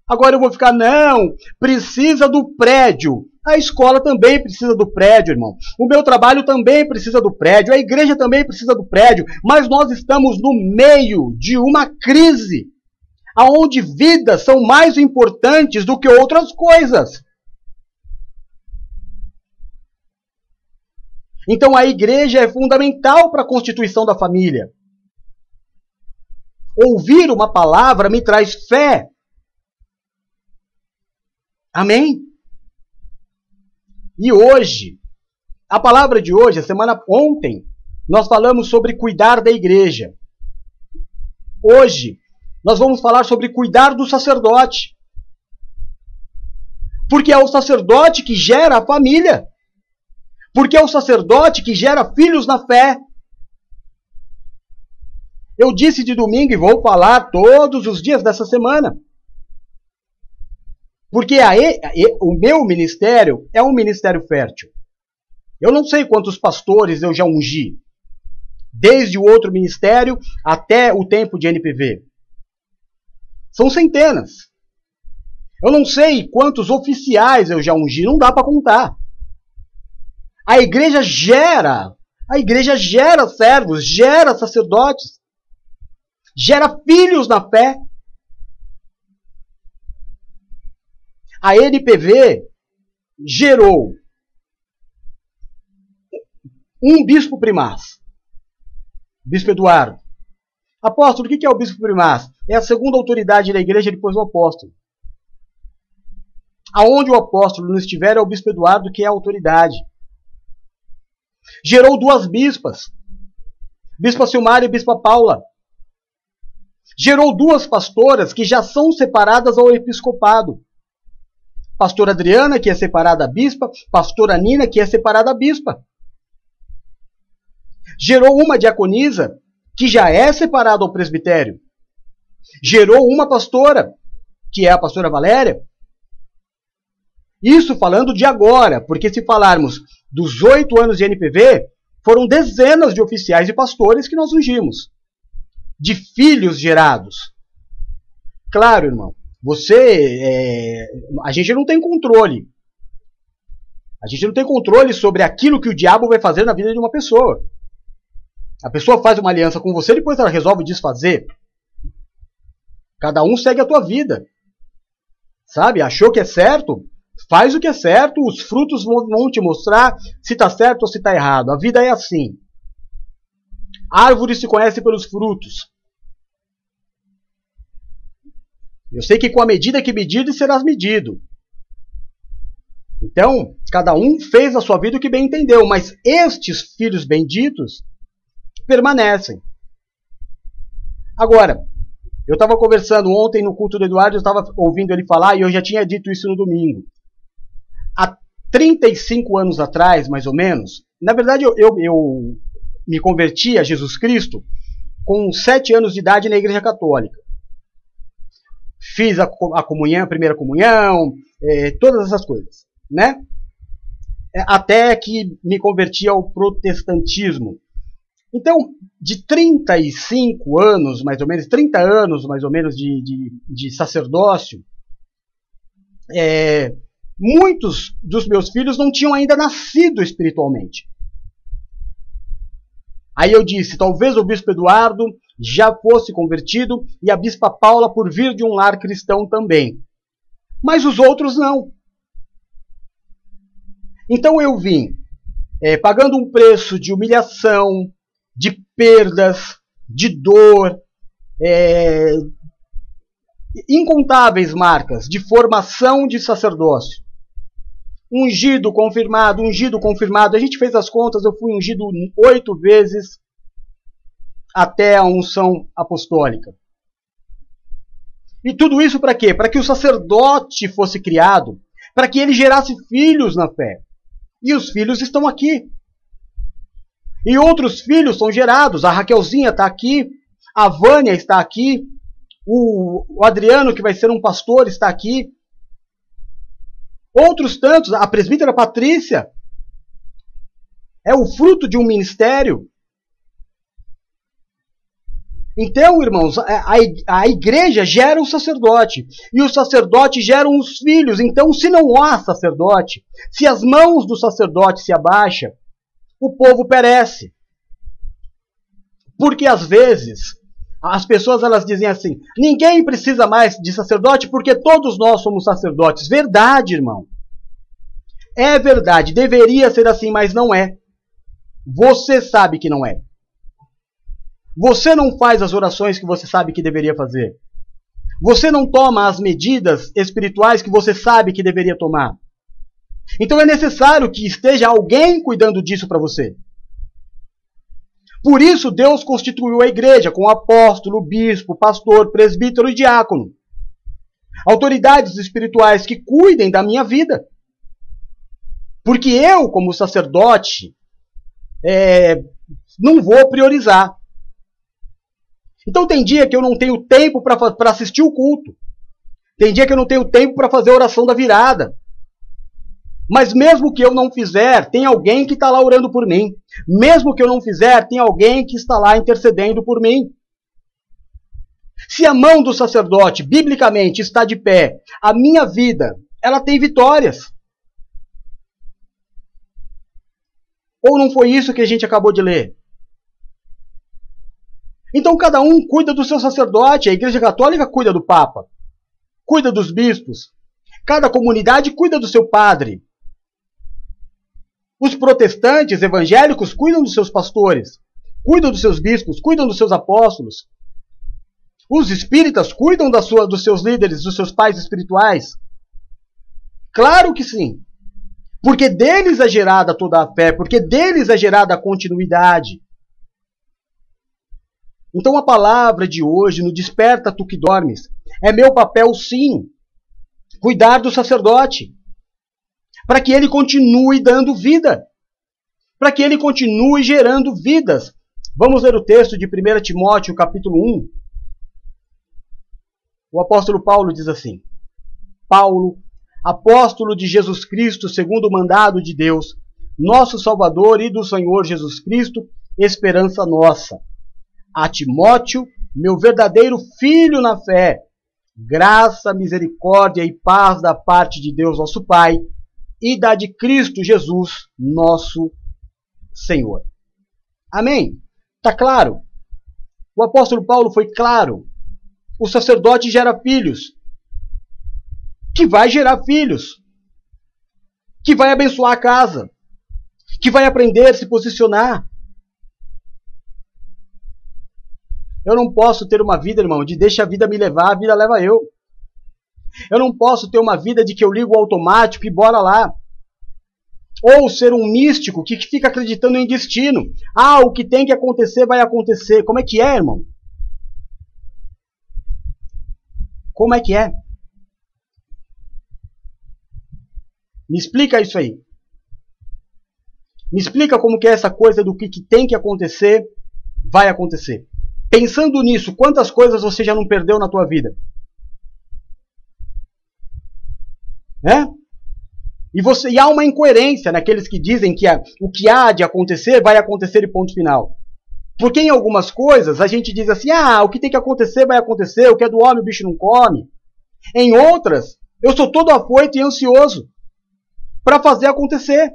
B: Agora eu vou ficar, não, precisa do prédio. A escola também precisa do prédio, irmão. O meu trabalho também precisa do prédio. A igreja também precisa do prédio. Mas nós estamos no meio de uma crise, aonde vidas são mais importantes do que outras coisas. Então a igreja é fundamental para a constituição da família. Ouvir uma palavra me traz fé. Amém? E hoje, a palavra de hoje, a semana ontem, nós falamos sobre cuidar da igreja. Hoje, nós vamos falar sobre cuidar do sacerdote. Porque é o sacerdote que gera a família. Porque é o sacerdote que gera filhos na fé. Eu disse de domingo e vou falar todos os dias dessa semana. Porque a, a, o meu ministério é um ministério fértil. Eu não sei quantos pastores eu já ungi. Desde o outro ministério até o tempo de NPV. São centenas. Eu não sei quantos oficiais eu já ungi, não dá para contar. A igreja gera, a igreja gera servos, gera sacerdotes, gera filhos na fé. A NPV gerou um bispo primaz, bispo Eduardo. Apóstolo, o que é o bispo primaz? É a segunda autoridade da igreja depois do apóstolo. Aonde o apóstolo não estiver, é o bispo Eduardo que é a autoridade. Gerou duas bispas, Bispa Silmar e Bispa Paula. Gerou duas pastoras que já são separadas ao episcopado. Pastora Adriana, que é separada a bispa, pastora Nina, que é separada a bispa. Gerou uma diaconisa, que já é separada ao presbitério. Gerou uma pastora, que é a pastora Valéria. Isso falando de agora, porque se falarmos dos oito anos de NPV, foram dezenas de oficiais e pastores que nós ungimos, de filhos gerados. Claro, irmão, você, é, a gente não tem controle. A gente não tem controle sobre aquilo que o diabo vai fazer na vida de uma pessoa. A pessoa faz uma aliança com você, depois ela resolve desfazer. Cada um segue a tua vida. Sabe? Achou que é certo? Faz o que é certo, os frutos vão te mostrar se está certo ou se está errado. A vida é assim. Árvore se conhece pelos frutos. Eu sei que com a medida que medir, serás medido. Então, cada um fez a sua vida o que bem entendeu, mas estes filhos benditos permanecem. Agora, eu estava conversando ontem no culto do Eduardo, eu estava ouvindo ele falar e eu já tinha dito isso no domingo há 35 anos atrás, mais ou menos, na verdade eu, eu, eu me converti a Jesus Cristo com 7 anos de idade na Igreja Católica. Fiz a, a comunhão, a primeira comunhão, é, todas essas coisas, né? é, até que me converti ao protestantismo. Então, de 35 anos, mais ou menos, 30 anos, mais ou menos, de, de, de sacerdócio, é, muitos dos meus filhos não tinham ainda nascido espiritualmente. Aí eu disse: talvez o bispo Eduardo já fosse convertido e a bispa Paula por vir de um lar cristão também. Mas os outros não. Então eu vim é, pagando um preço de humilhação, de perdas, de dor, é, incontáveis marcas de formação de sacerdócio. Ungido, confirmado, ungido, confirmado. A gente fez as contas, eu fui ungido oito vezes até a unção apostólica. E tudo isso para quê? Para que o sacerdote fosse criado, para que ele gerasse filhos na fé. E os filhos estão aqui. E outros filhos são gerados. A Raquelzinha está aqui, a Vânia está aqui, o, Adriano, que vai ser um pastor, está aqui. Outros tantos, a presbítera Patrícia, é o fruto de um ministério. Então, irmãos, a, igreja gera um sacerdote, e os sacerdotes geram os filhos. Então, se não há sacerdote, se as mãos do sacerdote se abaixam, o povo perece. Porque às vezes as pessoas elas dizem assim: ninguém precisa mais de sacerdote porque todos nós somos sacerdotes. Verdade, irmão. É verdade, deveria ser assim, mas não é. Você sabe que não é. Você não faz as orações que você sabe que deveria fazer. Você não toma as medidas espirituais que você sabe que deveria tomar. Então é necessário que esteja alguém cuidando disso para você. Por isso Deus constituiu a igreja com apóstolo, bispo, pastor, presbítero e diácono. Autoridades espirituais que cuidem da minha vida. Porque eu, como sacerdote, é, não vou priorizar. Então tem dia que eu não tenho tempo para assistir o culto. Tem dia que eu não tenho tempo para fazer a oração da virada. Mas mesmo que eu não fizer, tem alguém que está lá orando por mim. Mesmo que eu não fizer, tem alguém que está lá intercedendo por mim. Se a mão do sacerdote, biblicamente, está de pé, a minha vida, ela tem vitórias. Ou não foi isso que a gente acabou de ler? Então cada um cuida do seu sacerdote, a Igreja Católica cuida do Papa, cuida dos bispos, cada comunidade cuida do seu padre. Os protestantes evangélicos cuidam dos seus pastores, cuidam dos seus bispos, cuidam dos seus apóstolos. Os espíritas cuidam da sua, dos seus líderes, dos seus pais espirituais. Claro que sim. Porque deles é gerada toda a fé, porque deles é gerada a continuidade. Então a palavra de hoje, no Desperta Tu que Dormes, é meu papel sim, cuidar do sacerdote para que ele continue dando vida, para que ele continue gerando vidas. Vamos ler o texto de 1 Timóteo, capítulo 1. O apóstolo Paulo diz assim: Paulo, apóstolo de Jesus Cristo, segundo o mandado de Deus, nosso Salvador e do Senhor Jesus Cristo, esperança nossa. A Timóteo, meu verdadeiro filho na fé, graça, misericórdia e paz da parte de Deus, nosso Pai, e da de Cristo Jesus, nosso Senhor. Amém? Tá claro? O apóstolo Paulo foi claro. O sacerdote gera filhos. Que vai gerar filhos. Que vai abençoar a casa. Que vai aprender a se posicionar. Eu não posso ter uma vida, irmão, de deixa a vida me levar, a vida leva eu. Eu não posso ter uma vida de que eu ligo automático e bora lá. Ou ser um místico que fica acreditando em destino. Ah, o que tem que acontecer vai acontecer. Como é que é, irmão? Como é que é? Me explica isso aí. Me explica como que é essa coisa do que, que tem que acontecer, vai acontecer. Pensando nisso, quantas coisas você já não perdeu na tua vida? É? E, você, e há uma incoerência naqueles que dizem que a, o que há de acontecer vai acontecer e ponto final. Porque em algumas coisas a gente diz assim: ah, o que tem que acontecer vai acontecer, o que é do homem o bicho não come. Em outras, eu sou todo afoito e ansioso para fazer acontecer.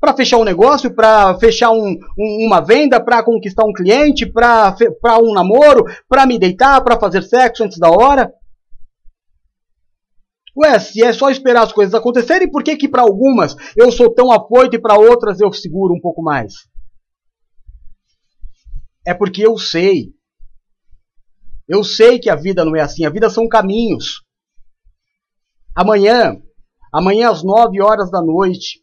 B: Para fechar um negócio, para fechar um, um, uma venda, para conquistar um cliente, para um namoro, para me deitar, para fazer sexo antes da hora. Ué, se é só esperar as coisas acontecerem, por que que para algumas eu sou tão afoito e para outras eu seguro um pouco mais? É porque eu sei. Eu sei que a vida não é assim, a vida são caminhos. Amanhã, amanhã às 9 horas da noite,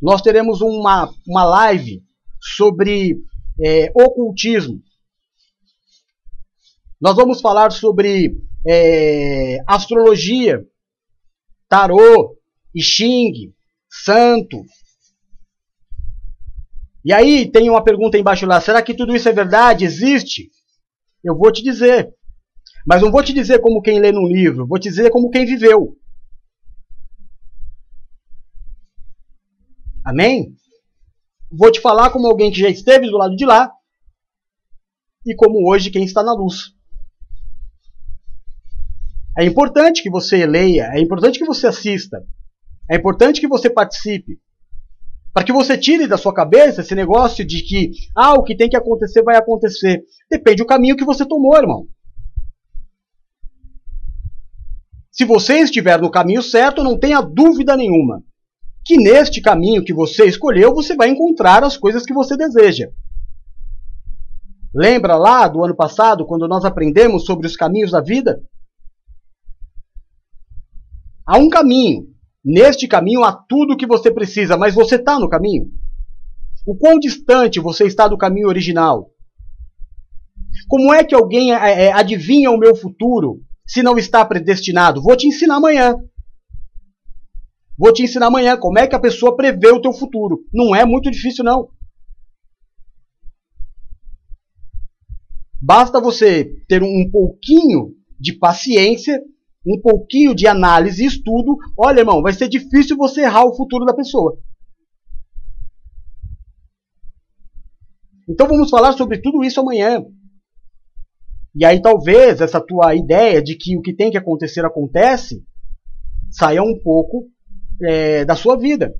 B: nós teremos uma, uma live sobre é, ocultismo. Nós vamos falar sobre é, astrologia, tarô, xing, santo. E aí tem uma pergunta embaixo lá: será que tudo isso é verdade? Existe? Eu vou te dizer. Mas não vou te dizer como quem lê num livro, vou te dizer como quem viveu. Amém? Vou te falar como alguém que já esteve do lado de lá e como hoje quem está na luz. É importante que você leia, é importante que você assista, é importante que você participe. Para que você tire da sua cabeça esse negócio de que, ah, o que tem que acontecer vai acontecer. Depende do caminho que você tomou, irmão. Se você estiver no caminho certo, não tenha dúvida nenhuma que neste caminho que você escolheu, você vai encontrar as coisas que você deseja. Lembra lá do ano passado, quando nós aprendemos sobre os caminhos da vida? Há um caminho. Neste caminho há tudo o que você precisa, mas você está no caminho? O quão distante você está do caminho original? Como é que alguém é, é, adivinha o meu futuro se não está predestinado? Vou te ensinar amanhã. Vou te ensinar amanhã como é que a pessoa prevê o teu futuro. Não é muito difícil, não. Basta você ter um pouquinho de paciência um pouquinho de análise e estudo, olha, irmão, vai ser difícil você errar o futuro da pessoa. Então vamos falar sobre tudo isso amanhã. E aí talvez essa tua ideia de que o que tem que acontecer acontece saia um pouco é, da sua vida.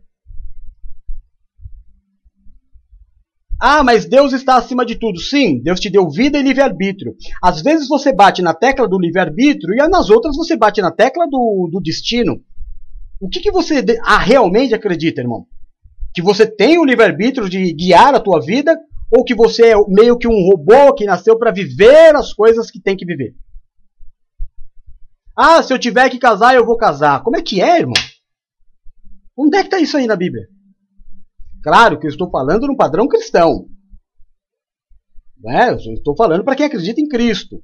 B: Ah, mas Deus está acima de tudo. Sim, Deus te deu vida e livre-arbítrio. Às vezes você bate na tecla do livre-arbítrio e nas outras você bate na tecla do, do destino. O que, que você ah, realmente acredita, irmão? Que você tem o livre-arbítrio de guiar a tua vida ou que você é meio que um robô que nasceu para viver as coisas que tem que viver? Ah, se eu tiver que casar, eu vou casar. Como é que é, irmão? Onde é que está isso aí na Bíblia? Claro que eu estou falando no padrão cristão. Né? Eu estou falando para quem acredita em Cristo.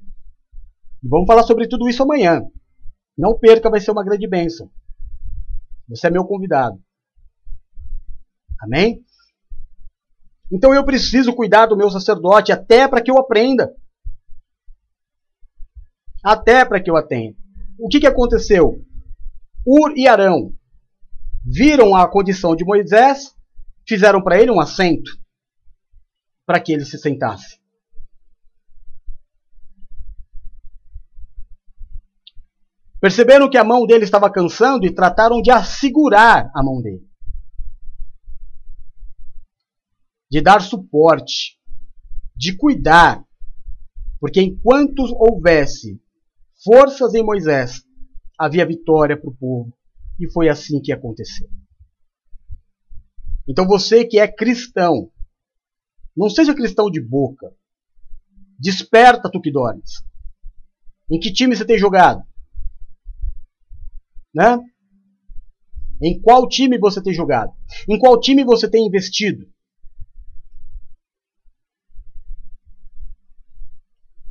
B: E vamos falar sobre tudo isso amanhã. Não perca, vai ser uma grande bênção. Você é meu convidado. Amém? Então eu preciso cuidar do meu sacerdote até para que eu aprenda. Até para que eu atenda. O que, que aconteceu? Ur e Arão viram a condição de Moisés fizeram para ele um assento para que ele se sentasse. Perceberam que a mão dele estava cansando e trataram de assegurar a mão dele. De dar suporte, de cuidar, porque enquanto houvesse forças em Moisés, havia vitória para o povo, e foi assim que aconteceu. Então você que é cristão, não seja cristão de boca. Desperta tu que dormes. Em que time você tem jogado? Né? Em qual time você tem jogado? Em qual time você tem investido?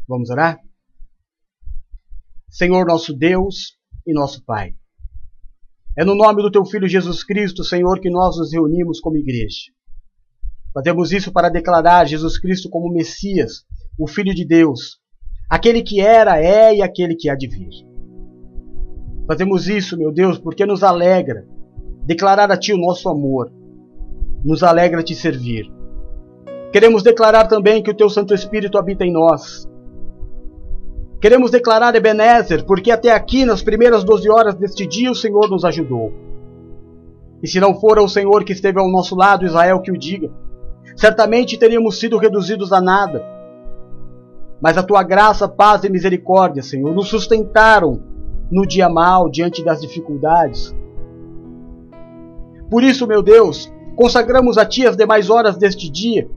B: Vamos orar? Senhor nosso Deus e nosso Pai. É no nome do teu Filho Jesus Cristo, Senhor, que nós nos reunimos como igreja. Fazemos isso para declarar Jesus Cristo como Messias, o Filho de Deus, aquele que era, é e aquele que há de vir. Fazemos isso, meu Deus, porque nos alegra declarar a Ti o nosso amor. Nos alegra te servir. Queremos declarar também que o Teu Santo Espírito habita em nós. Queremos declarar Ebenezer, porque até aqui, nas primeiras doze horas deste dia, o Senhor nos ajudou. E se não fora o Senhor que esteve ao nosso lado, Israel que o diga, certamente teríamos sido reduzidos a nada. Mas a tua graça, paz e misericórdia, Senhor, nos sustentaram no dia mal, diante das dificuldades. Por isso, meu Deus, consagramos a Ti as demais horas deste dia,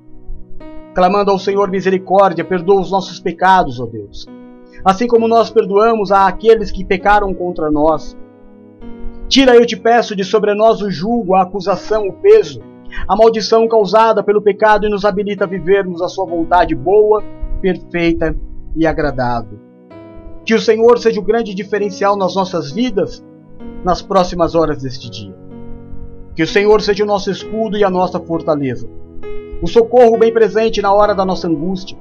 B: clamando ao Senhor misericórdia, perdoa os nossos pecados, ó Deus assim como nós perdoamos a aqueles que pecaram contra nós. Tira, eu te peço, de sobre nós o julgo, a acusação, o peso, a maldição causada pelo pecado e nos habilita a vivermos a sua vontade boa, perfeita e agradável. Que o Senhor seja o grande diferencial nas nossas vidas nas próximas horas deste dia. Que o Senhor seja o nosso escudo e a nossa fortaleza. O socorro bem presente na hora da nossa angústia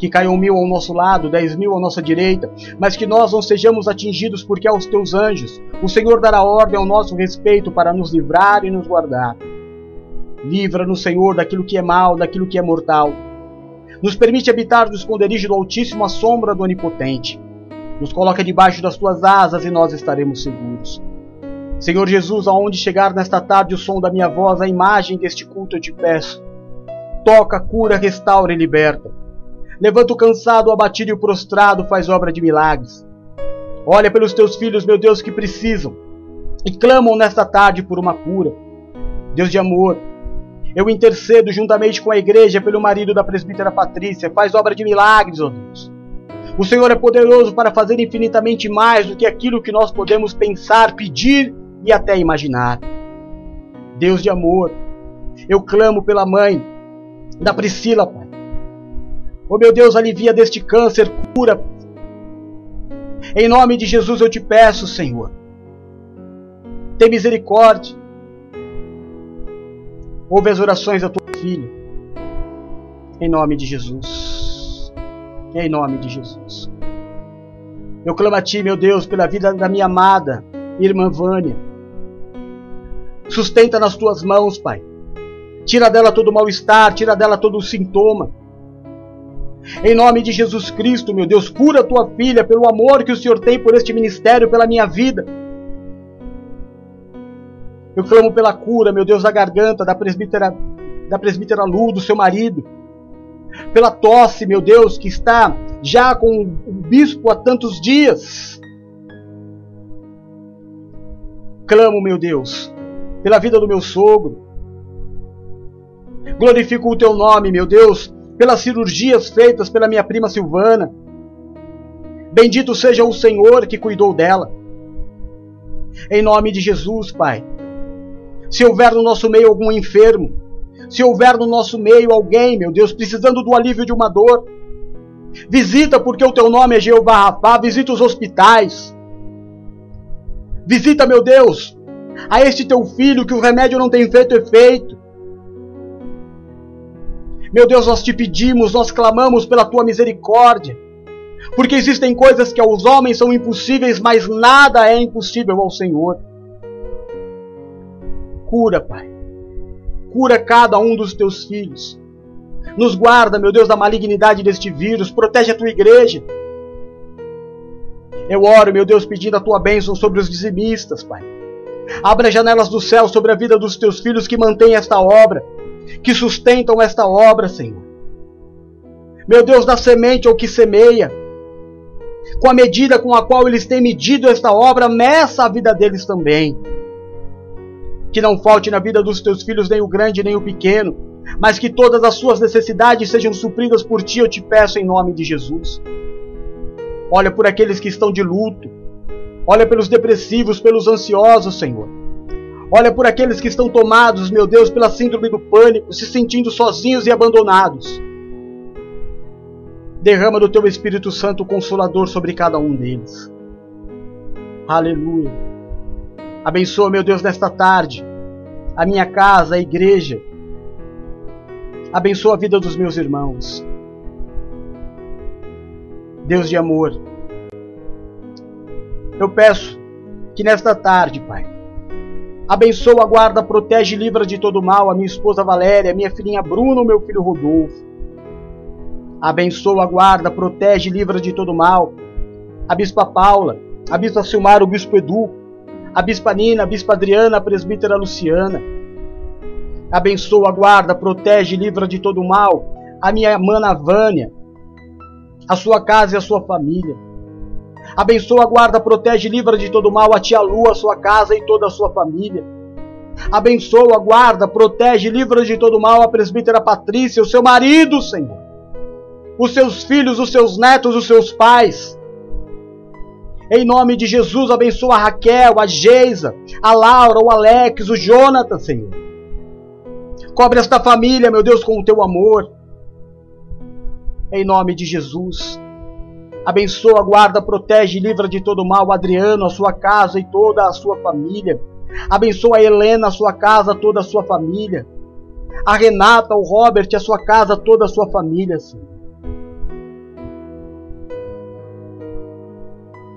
B: que caiam mil ao nosso lado, dez mil à nossa direita, mas que nós não sejamos atingidos porque aos teus anjos o Senhor dará ordem ao nosso respeito para nos livrar e nos guardar. Livra-nos, Senhor, daquilo que é mal, daquilo que é mortal. Nos permite habitar no esconderijo do Altíssimo à sombra do Onipotente. Nos coloca debaixo das tuas asas e nós estaremos seguros. Senhor Jesus, aonde chegar nesta tarde o som da minha voz, a imagem deste culto eu te peço. Toca, cura, restaura e liberta. Levanta o cansado, o abatido e o prostrado, faz obra de milagres. Olha pelos teus filhos, meu Deus, que precisam e clamam nesta tarde por uma cura. Deus de amor, eu intercedo juntamente com a igreja pelo marido da presbítera Patrícia, faz obra de milagres, ó oh Deus. O Senhor é poderoso para fazer infinitamente mais do que aquilo que nós podemos pensar, pedir e até imaginar. Deus de amor, eu clamo pela mãe da Priscila, Pai. Oh meu Deus, alivia deste câncer, cura. Em nome de Jesus eu te peço, Senhor. Tem misericórdia. Ouve as orações da tua filha. Em nome de Jesus. Em nome de Jesus. Eu clamo a ti, meu Deus, pela vida da minha amada irmã Vânia. Sustenta nas tuas mãos, Pai. Tira dela todo o mal-estar, tira dela todo o sintoma. Em nome de Jesus Cristo, meu Deus, cura tua filha pelo amor que o Senhor tem por este ministério, pela minha vida. Eu clamo pela cura, meu Deus, da garganta da presbítera, da presbítera Lu, do seu marido. Pela tosse, meu Deus, que está já com o bispo há tantos dias. Clamo, meu Deus, pela vida do meu sogro. Glorifico o teu nome, meu Deus, pelas cirurgias feitas pela minha prima Silvana. Bendito seja o Senhor que cuidou dela. Em nome de Jesus, Pai. Se houver no nosso meio algum enfermo, se houver no nosso meio alguém, meu Deus, precisando do alívio de uma dor, visita porque o teu nome é Jeová Rapá, visita os hospitais. Visita, meu Deus, a este teu filho que o remédio não tem feito efeito. Meu Deus, nós te pedimos, nós clamamos pela tua misericórdia. Porque existem coisas que aos homens são impossíveis, mas nada é impossível ao Senhor. Cura, Pai. Cura cada um dos teus filhos. Nos guarda, meu Deus, da malignidade deste vírus. Protege a tua igreja. Eu oro, meu Deus, pedindo a tua bênção sobre os dizimistas, Pai. Abra as janelas do céu sobre a vida dos teus filhos que mantêm esta obra que sustentam esta obra, Senhor. Meu Deus, da semente ao que semeia, com a medida com a qual eles têm medido esta obra, meça a vida deles também. Que não falte na vida dos teus filhos nem o grande nem o pequeno, mas que todas as suas necessidades sejam supridas por ti, eu te peço em nome de Jesus. Olha por aqueles que estão de luto, olha pelos depressivos, pelos ansiosos, Senhor. Olha por aqueles que estão tomados, meu Deus, pela síndrome do pânico, se sentindo sozinhos e abandonados. Derrama do teu Espírito Santo consolador sobre cada um deles. Aleluia. Abençoa, meu Deus, nesta tarde, a minha casa, a igreja. Abençoa a vida dos meus irmãos. Deus de amor, eu peço que nesta tarde, Pai, Abençoa, guarda, protege e livra de todo mal a minha esposa Valéria, minha filhinha Bruna, o meu filho Rodolfo. Abençoa, guarda, protege e livra de todo mal a Bispa Paula, a Bispa Silmar, o Bispo Edu, a Bispa Nina, a Bispa Adriana, a Presbítera Luciana. Abençoa, guarda, protege e livra de todo mal a minha mana Vânia, a sua casa e a sua família. Abençoa, guarda, protege livra de todo mal a tia Lu, a sua casa e toda a sua família. Abençoa, guarda, protege livra de todo mal a presbítera Patrícia, o seu marido, Senhor. Os seus filhos, os seus netos, os seus pais. Em nome de Jesus, abençoa a Raquel, a Geisa, a Laura, o Alex, o Jonathan, Senhor. Cobre esta família, meu Deus, com o teu amor. Em nome de Jesus. Abençoa, guarda, protege e livra de todo mal Adriano, a sua casa e toda a sua família. Abençoa a Helena, a sua casa, toda a sua família. A Renata, o Robert, a sua casa, toda a sua família, Senhor.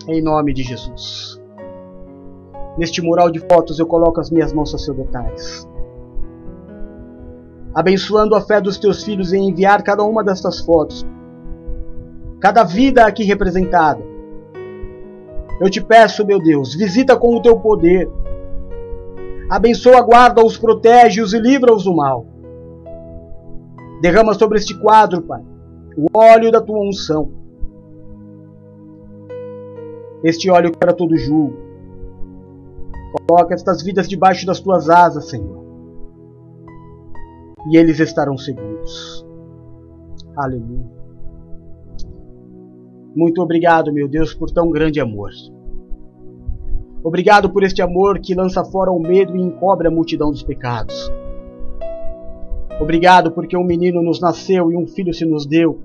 B: Em nome de Jesus. Neste mural de fotos eu coloco as minhas mãos sacerdotais. Abençoando a fé dos teus filhos em enviar cada uma destas fotos cada vida aqui representada. Eu te peço, meu Deus, visita com o teu poder. Abençoa, guarda-os, protege-os e livra-os do mal. Derrama sobre este quadro, Pai, o óleo da tua unção. Este óleo para todo julgo. Coloca estas vidas debaixo das tuas asas, Senhor. E eles estarão seguros. Aleluia. Muito obrigado, meu Deus, por tão grande amor. Obrigado por este amor que lança fora o medo e encobre a multidão dos pecados. Obrigado porque um menino nos nasceu e um filho se nos deu.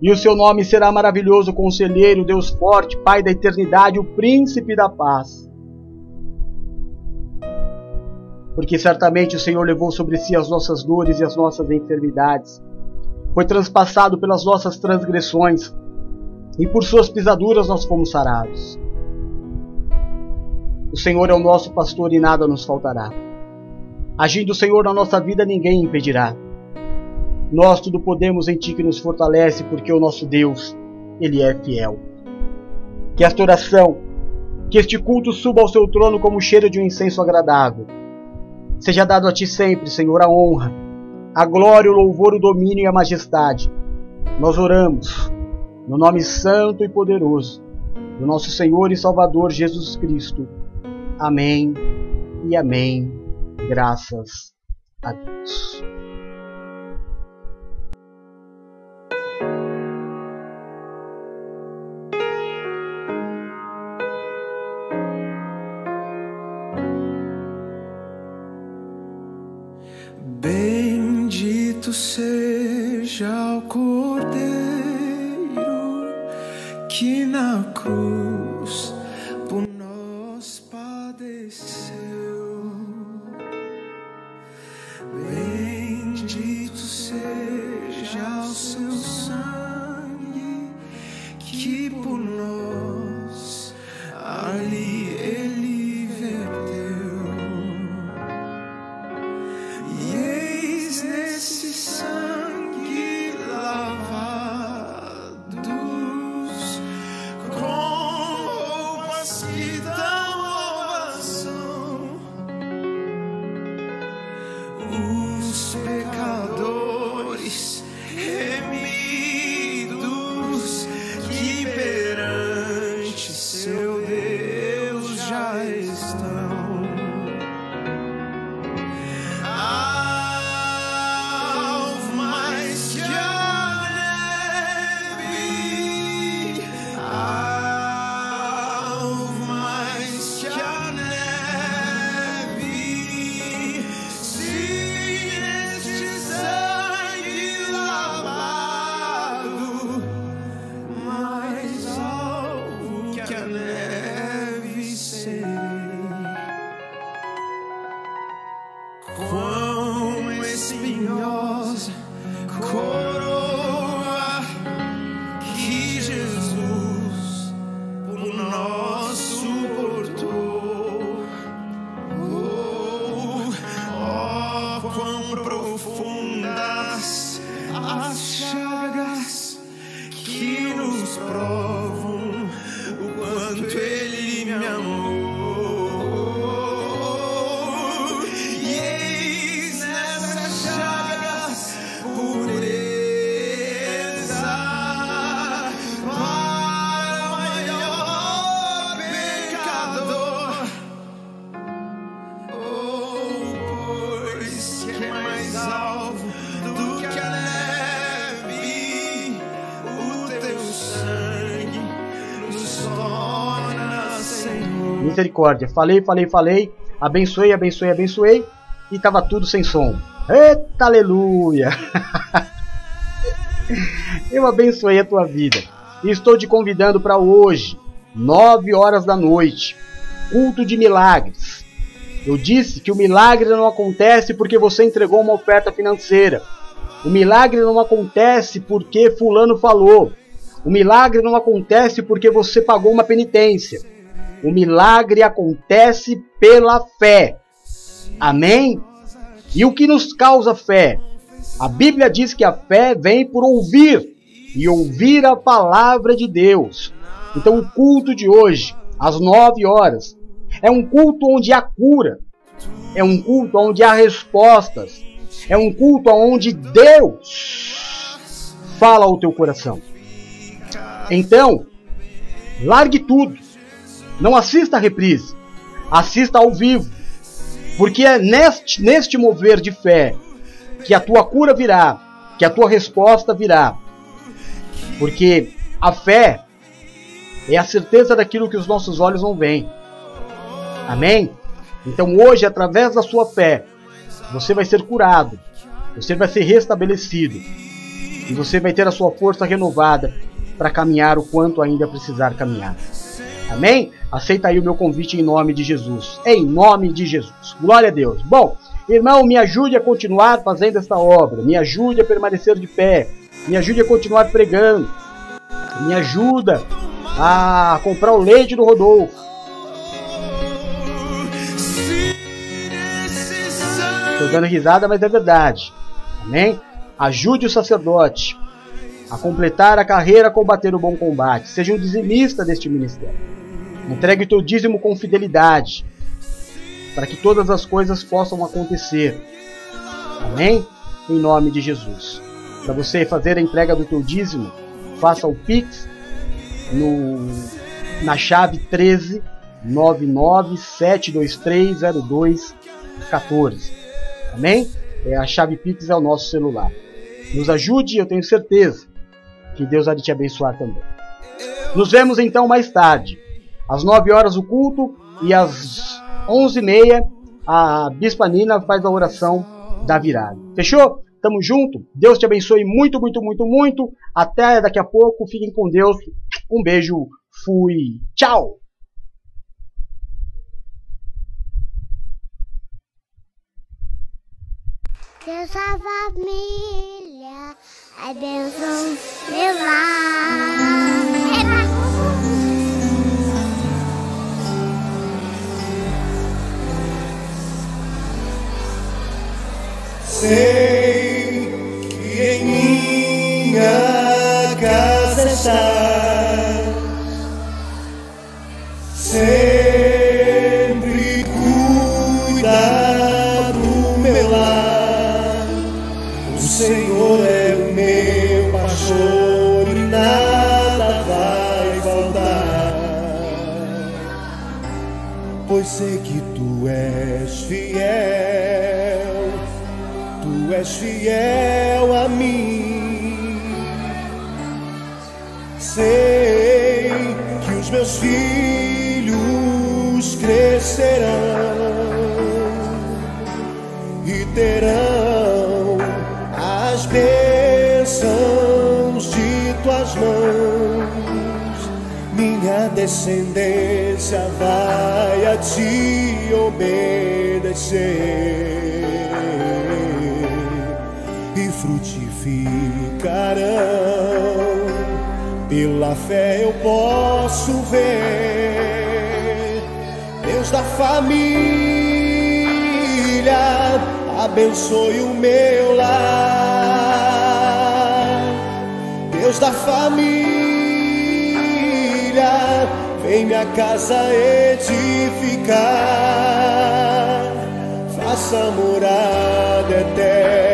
B: E o seu nome será maravilhoso conselheiro, Deus forte, Pai da eternidade, o príncipe da paz. Porque certamente o Senhor levou sobre si as nossas dores e as nossas enfermidades. Foi transpassado pelas nossas transgressões e por suas pisaduras nós fomos sarados. O Senhor é o nosso pastor e nada nos faltará. Agindo o Senhor na nossa vida, ninguém impedirá. Nós tudo podemos em Ti que nos fortalece, porque o nosso Deus, Ele é fiel. Que esta oração, que este culto suba ao Seu trono como o cheiro de um incenso agradável. Seja dado a Ti sempre, Senhor, a honra, a glória, o louvor, o domínio e a majestade. Nós oramos no nome santo e poderoso do nosso Senhor e Salvador Jesus Cristo. Amém e amém. Graças a Deus.
A: Bendito seja o Cordeiro que na
B: Misericórdia. Falei, falei, falei. Abençoei, abençoei, abençoei. E tava tudo sem som. Eita, aleluia! Eu abençoei a tua vida. E estou te convidando para hoje, 9 horas da noite, culto de milagres. Eu disse que o milagre não acontece porque você entregou uma oferta financeira. O milagre não acontece porque fulano falou. O milagre não acontece porque você pagou uma penitência. O milagre acontece pela fé. Amém? E o que nos causa fé? A Bíblia diz que a fé vem por ouvir e ouvir a palavra de Deus. Então, o culto de hoje, às nove horas, é um culto onde há cura, é um culto onde há respostas, é um culto onde Deus fala ao teu coração. Então, largue tudo, não assista a reprise, assista ao vivo, porque é neste, neste mover de fé que a tua cura virá, que a tua resposta virá. Porque a fé é a certeza daquilo que os nossos olhos não veem. Amém? Então hoje, através da sua fé, você vai ser curado, você vai ser restabelecido e você vai ter a sua força renovada para caminhar o quanto ainda precisar caminhar. Amém? Aceita aí o meu convite em nome de Jesus. Em nome de Jesus. Glória a Deus. Bom, irmão, me ajude a continuar fazendo esta obra. Me ajude a permanecer de pé. Me ajude a continuar pregando. Me ajuda a comprar o leite do Rodolfo. Estou dando risada, mas é verdade. Amém? Ajude o sacerdote a completar a carreira, combater o bom combate. Seja um dizimista deste ministério. Entregue o teu dízimo com fidelidade, para que todas as coisas possam acontecer. Amém? Em nome de Jesus. Para você fazer a entrega do teu dízimo, faça o Pix no, na chave 13 997230214. Amém? É, a chave Pix é o nosso celular. Nos ajude, eu tenho certeza que Deus há de te abençoar também. Nos vemos então mais tarde, às 9 horas o culto e às 11h30 a Bispa Nina faz a oração da virada. Fechou? Tamo junto. Deus te abençoe muito, muito, muito, muito. Até daqui a pouco. Fiquem com Deus. Um beijo. Fui. Tchau.
C: Deus a bênção meu lar.
D: Sei que em minha casa está sempre Pois sei que tu és fiel, tu és fiel a mim. Sei que os meus filhos crescerão e terão descendência vai a ti obedecer e frutificarão. Pela fé eu posso ver Deus da família abençoe o meu lar. da família, vem minha casa edificar, faça morada eterna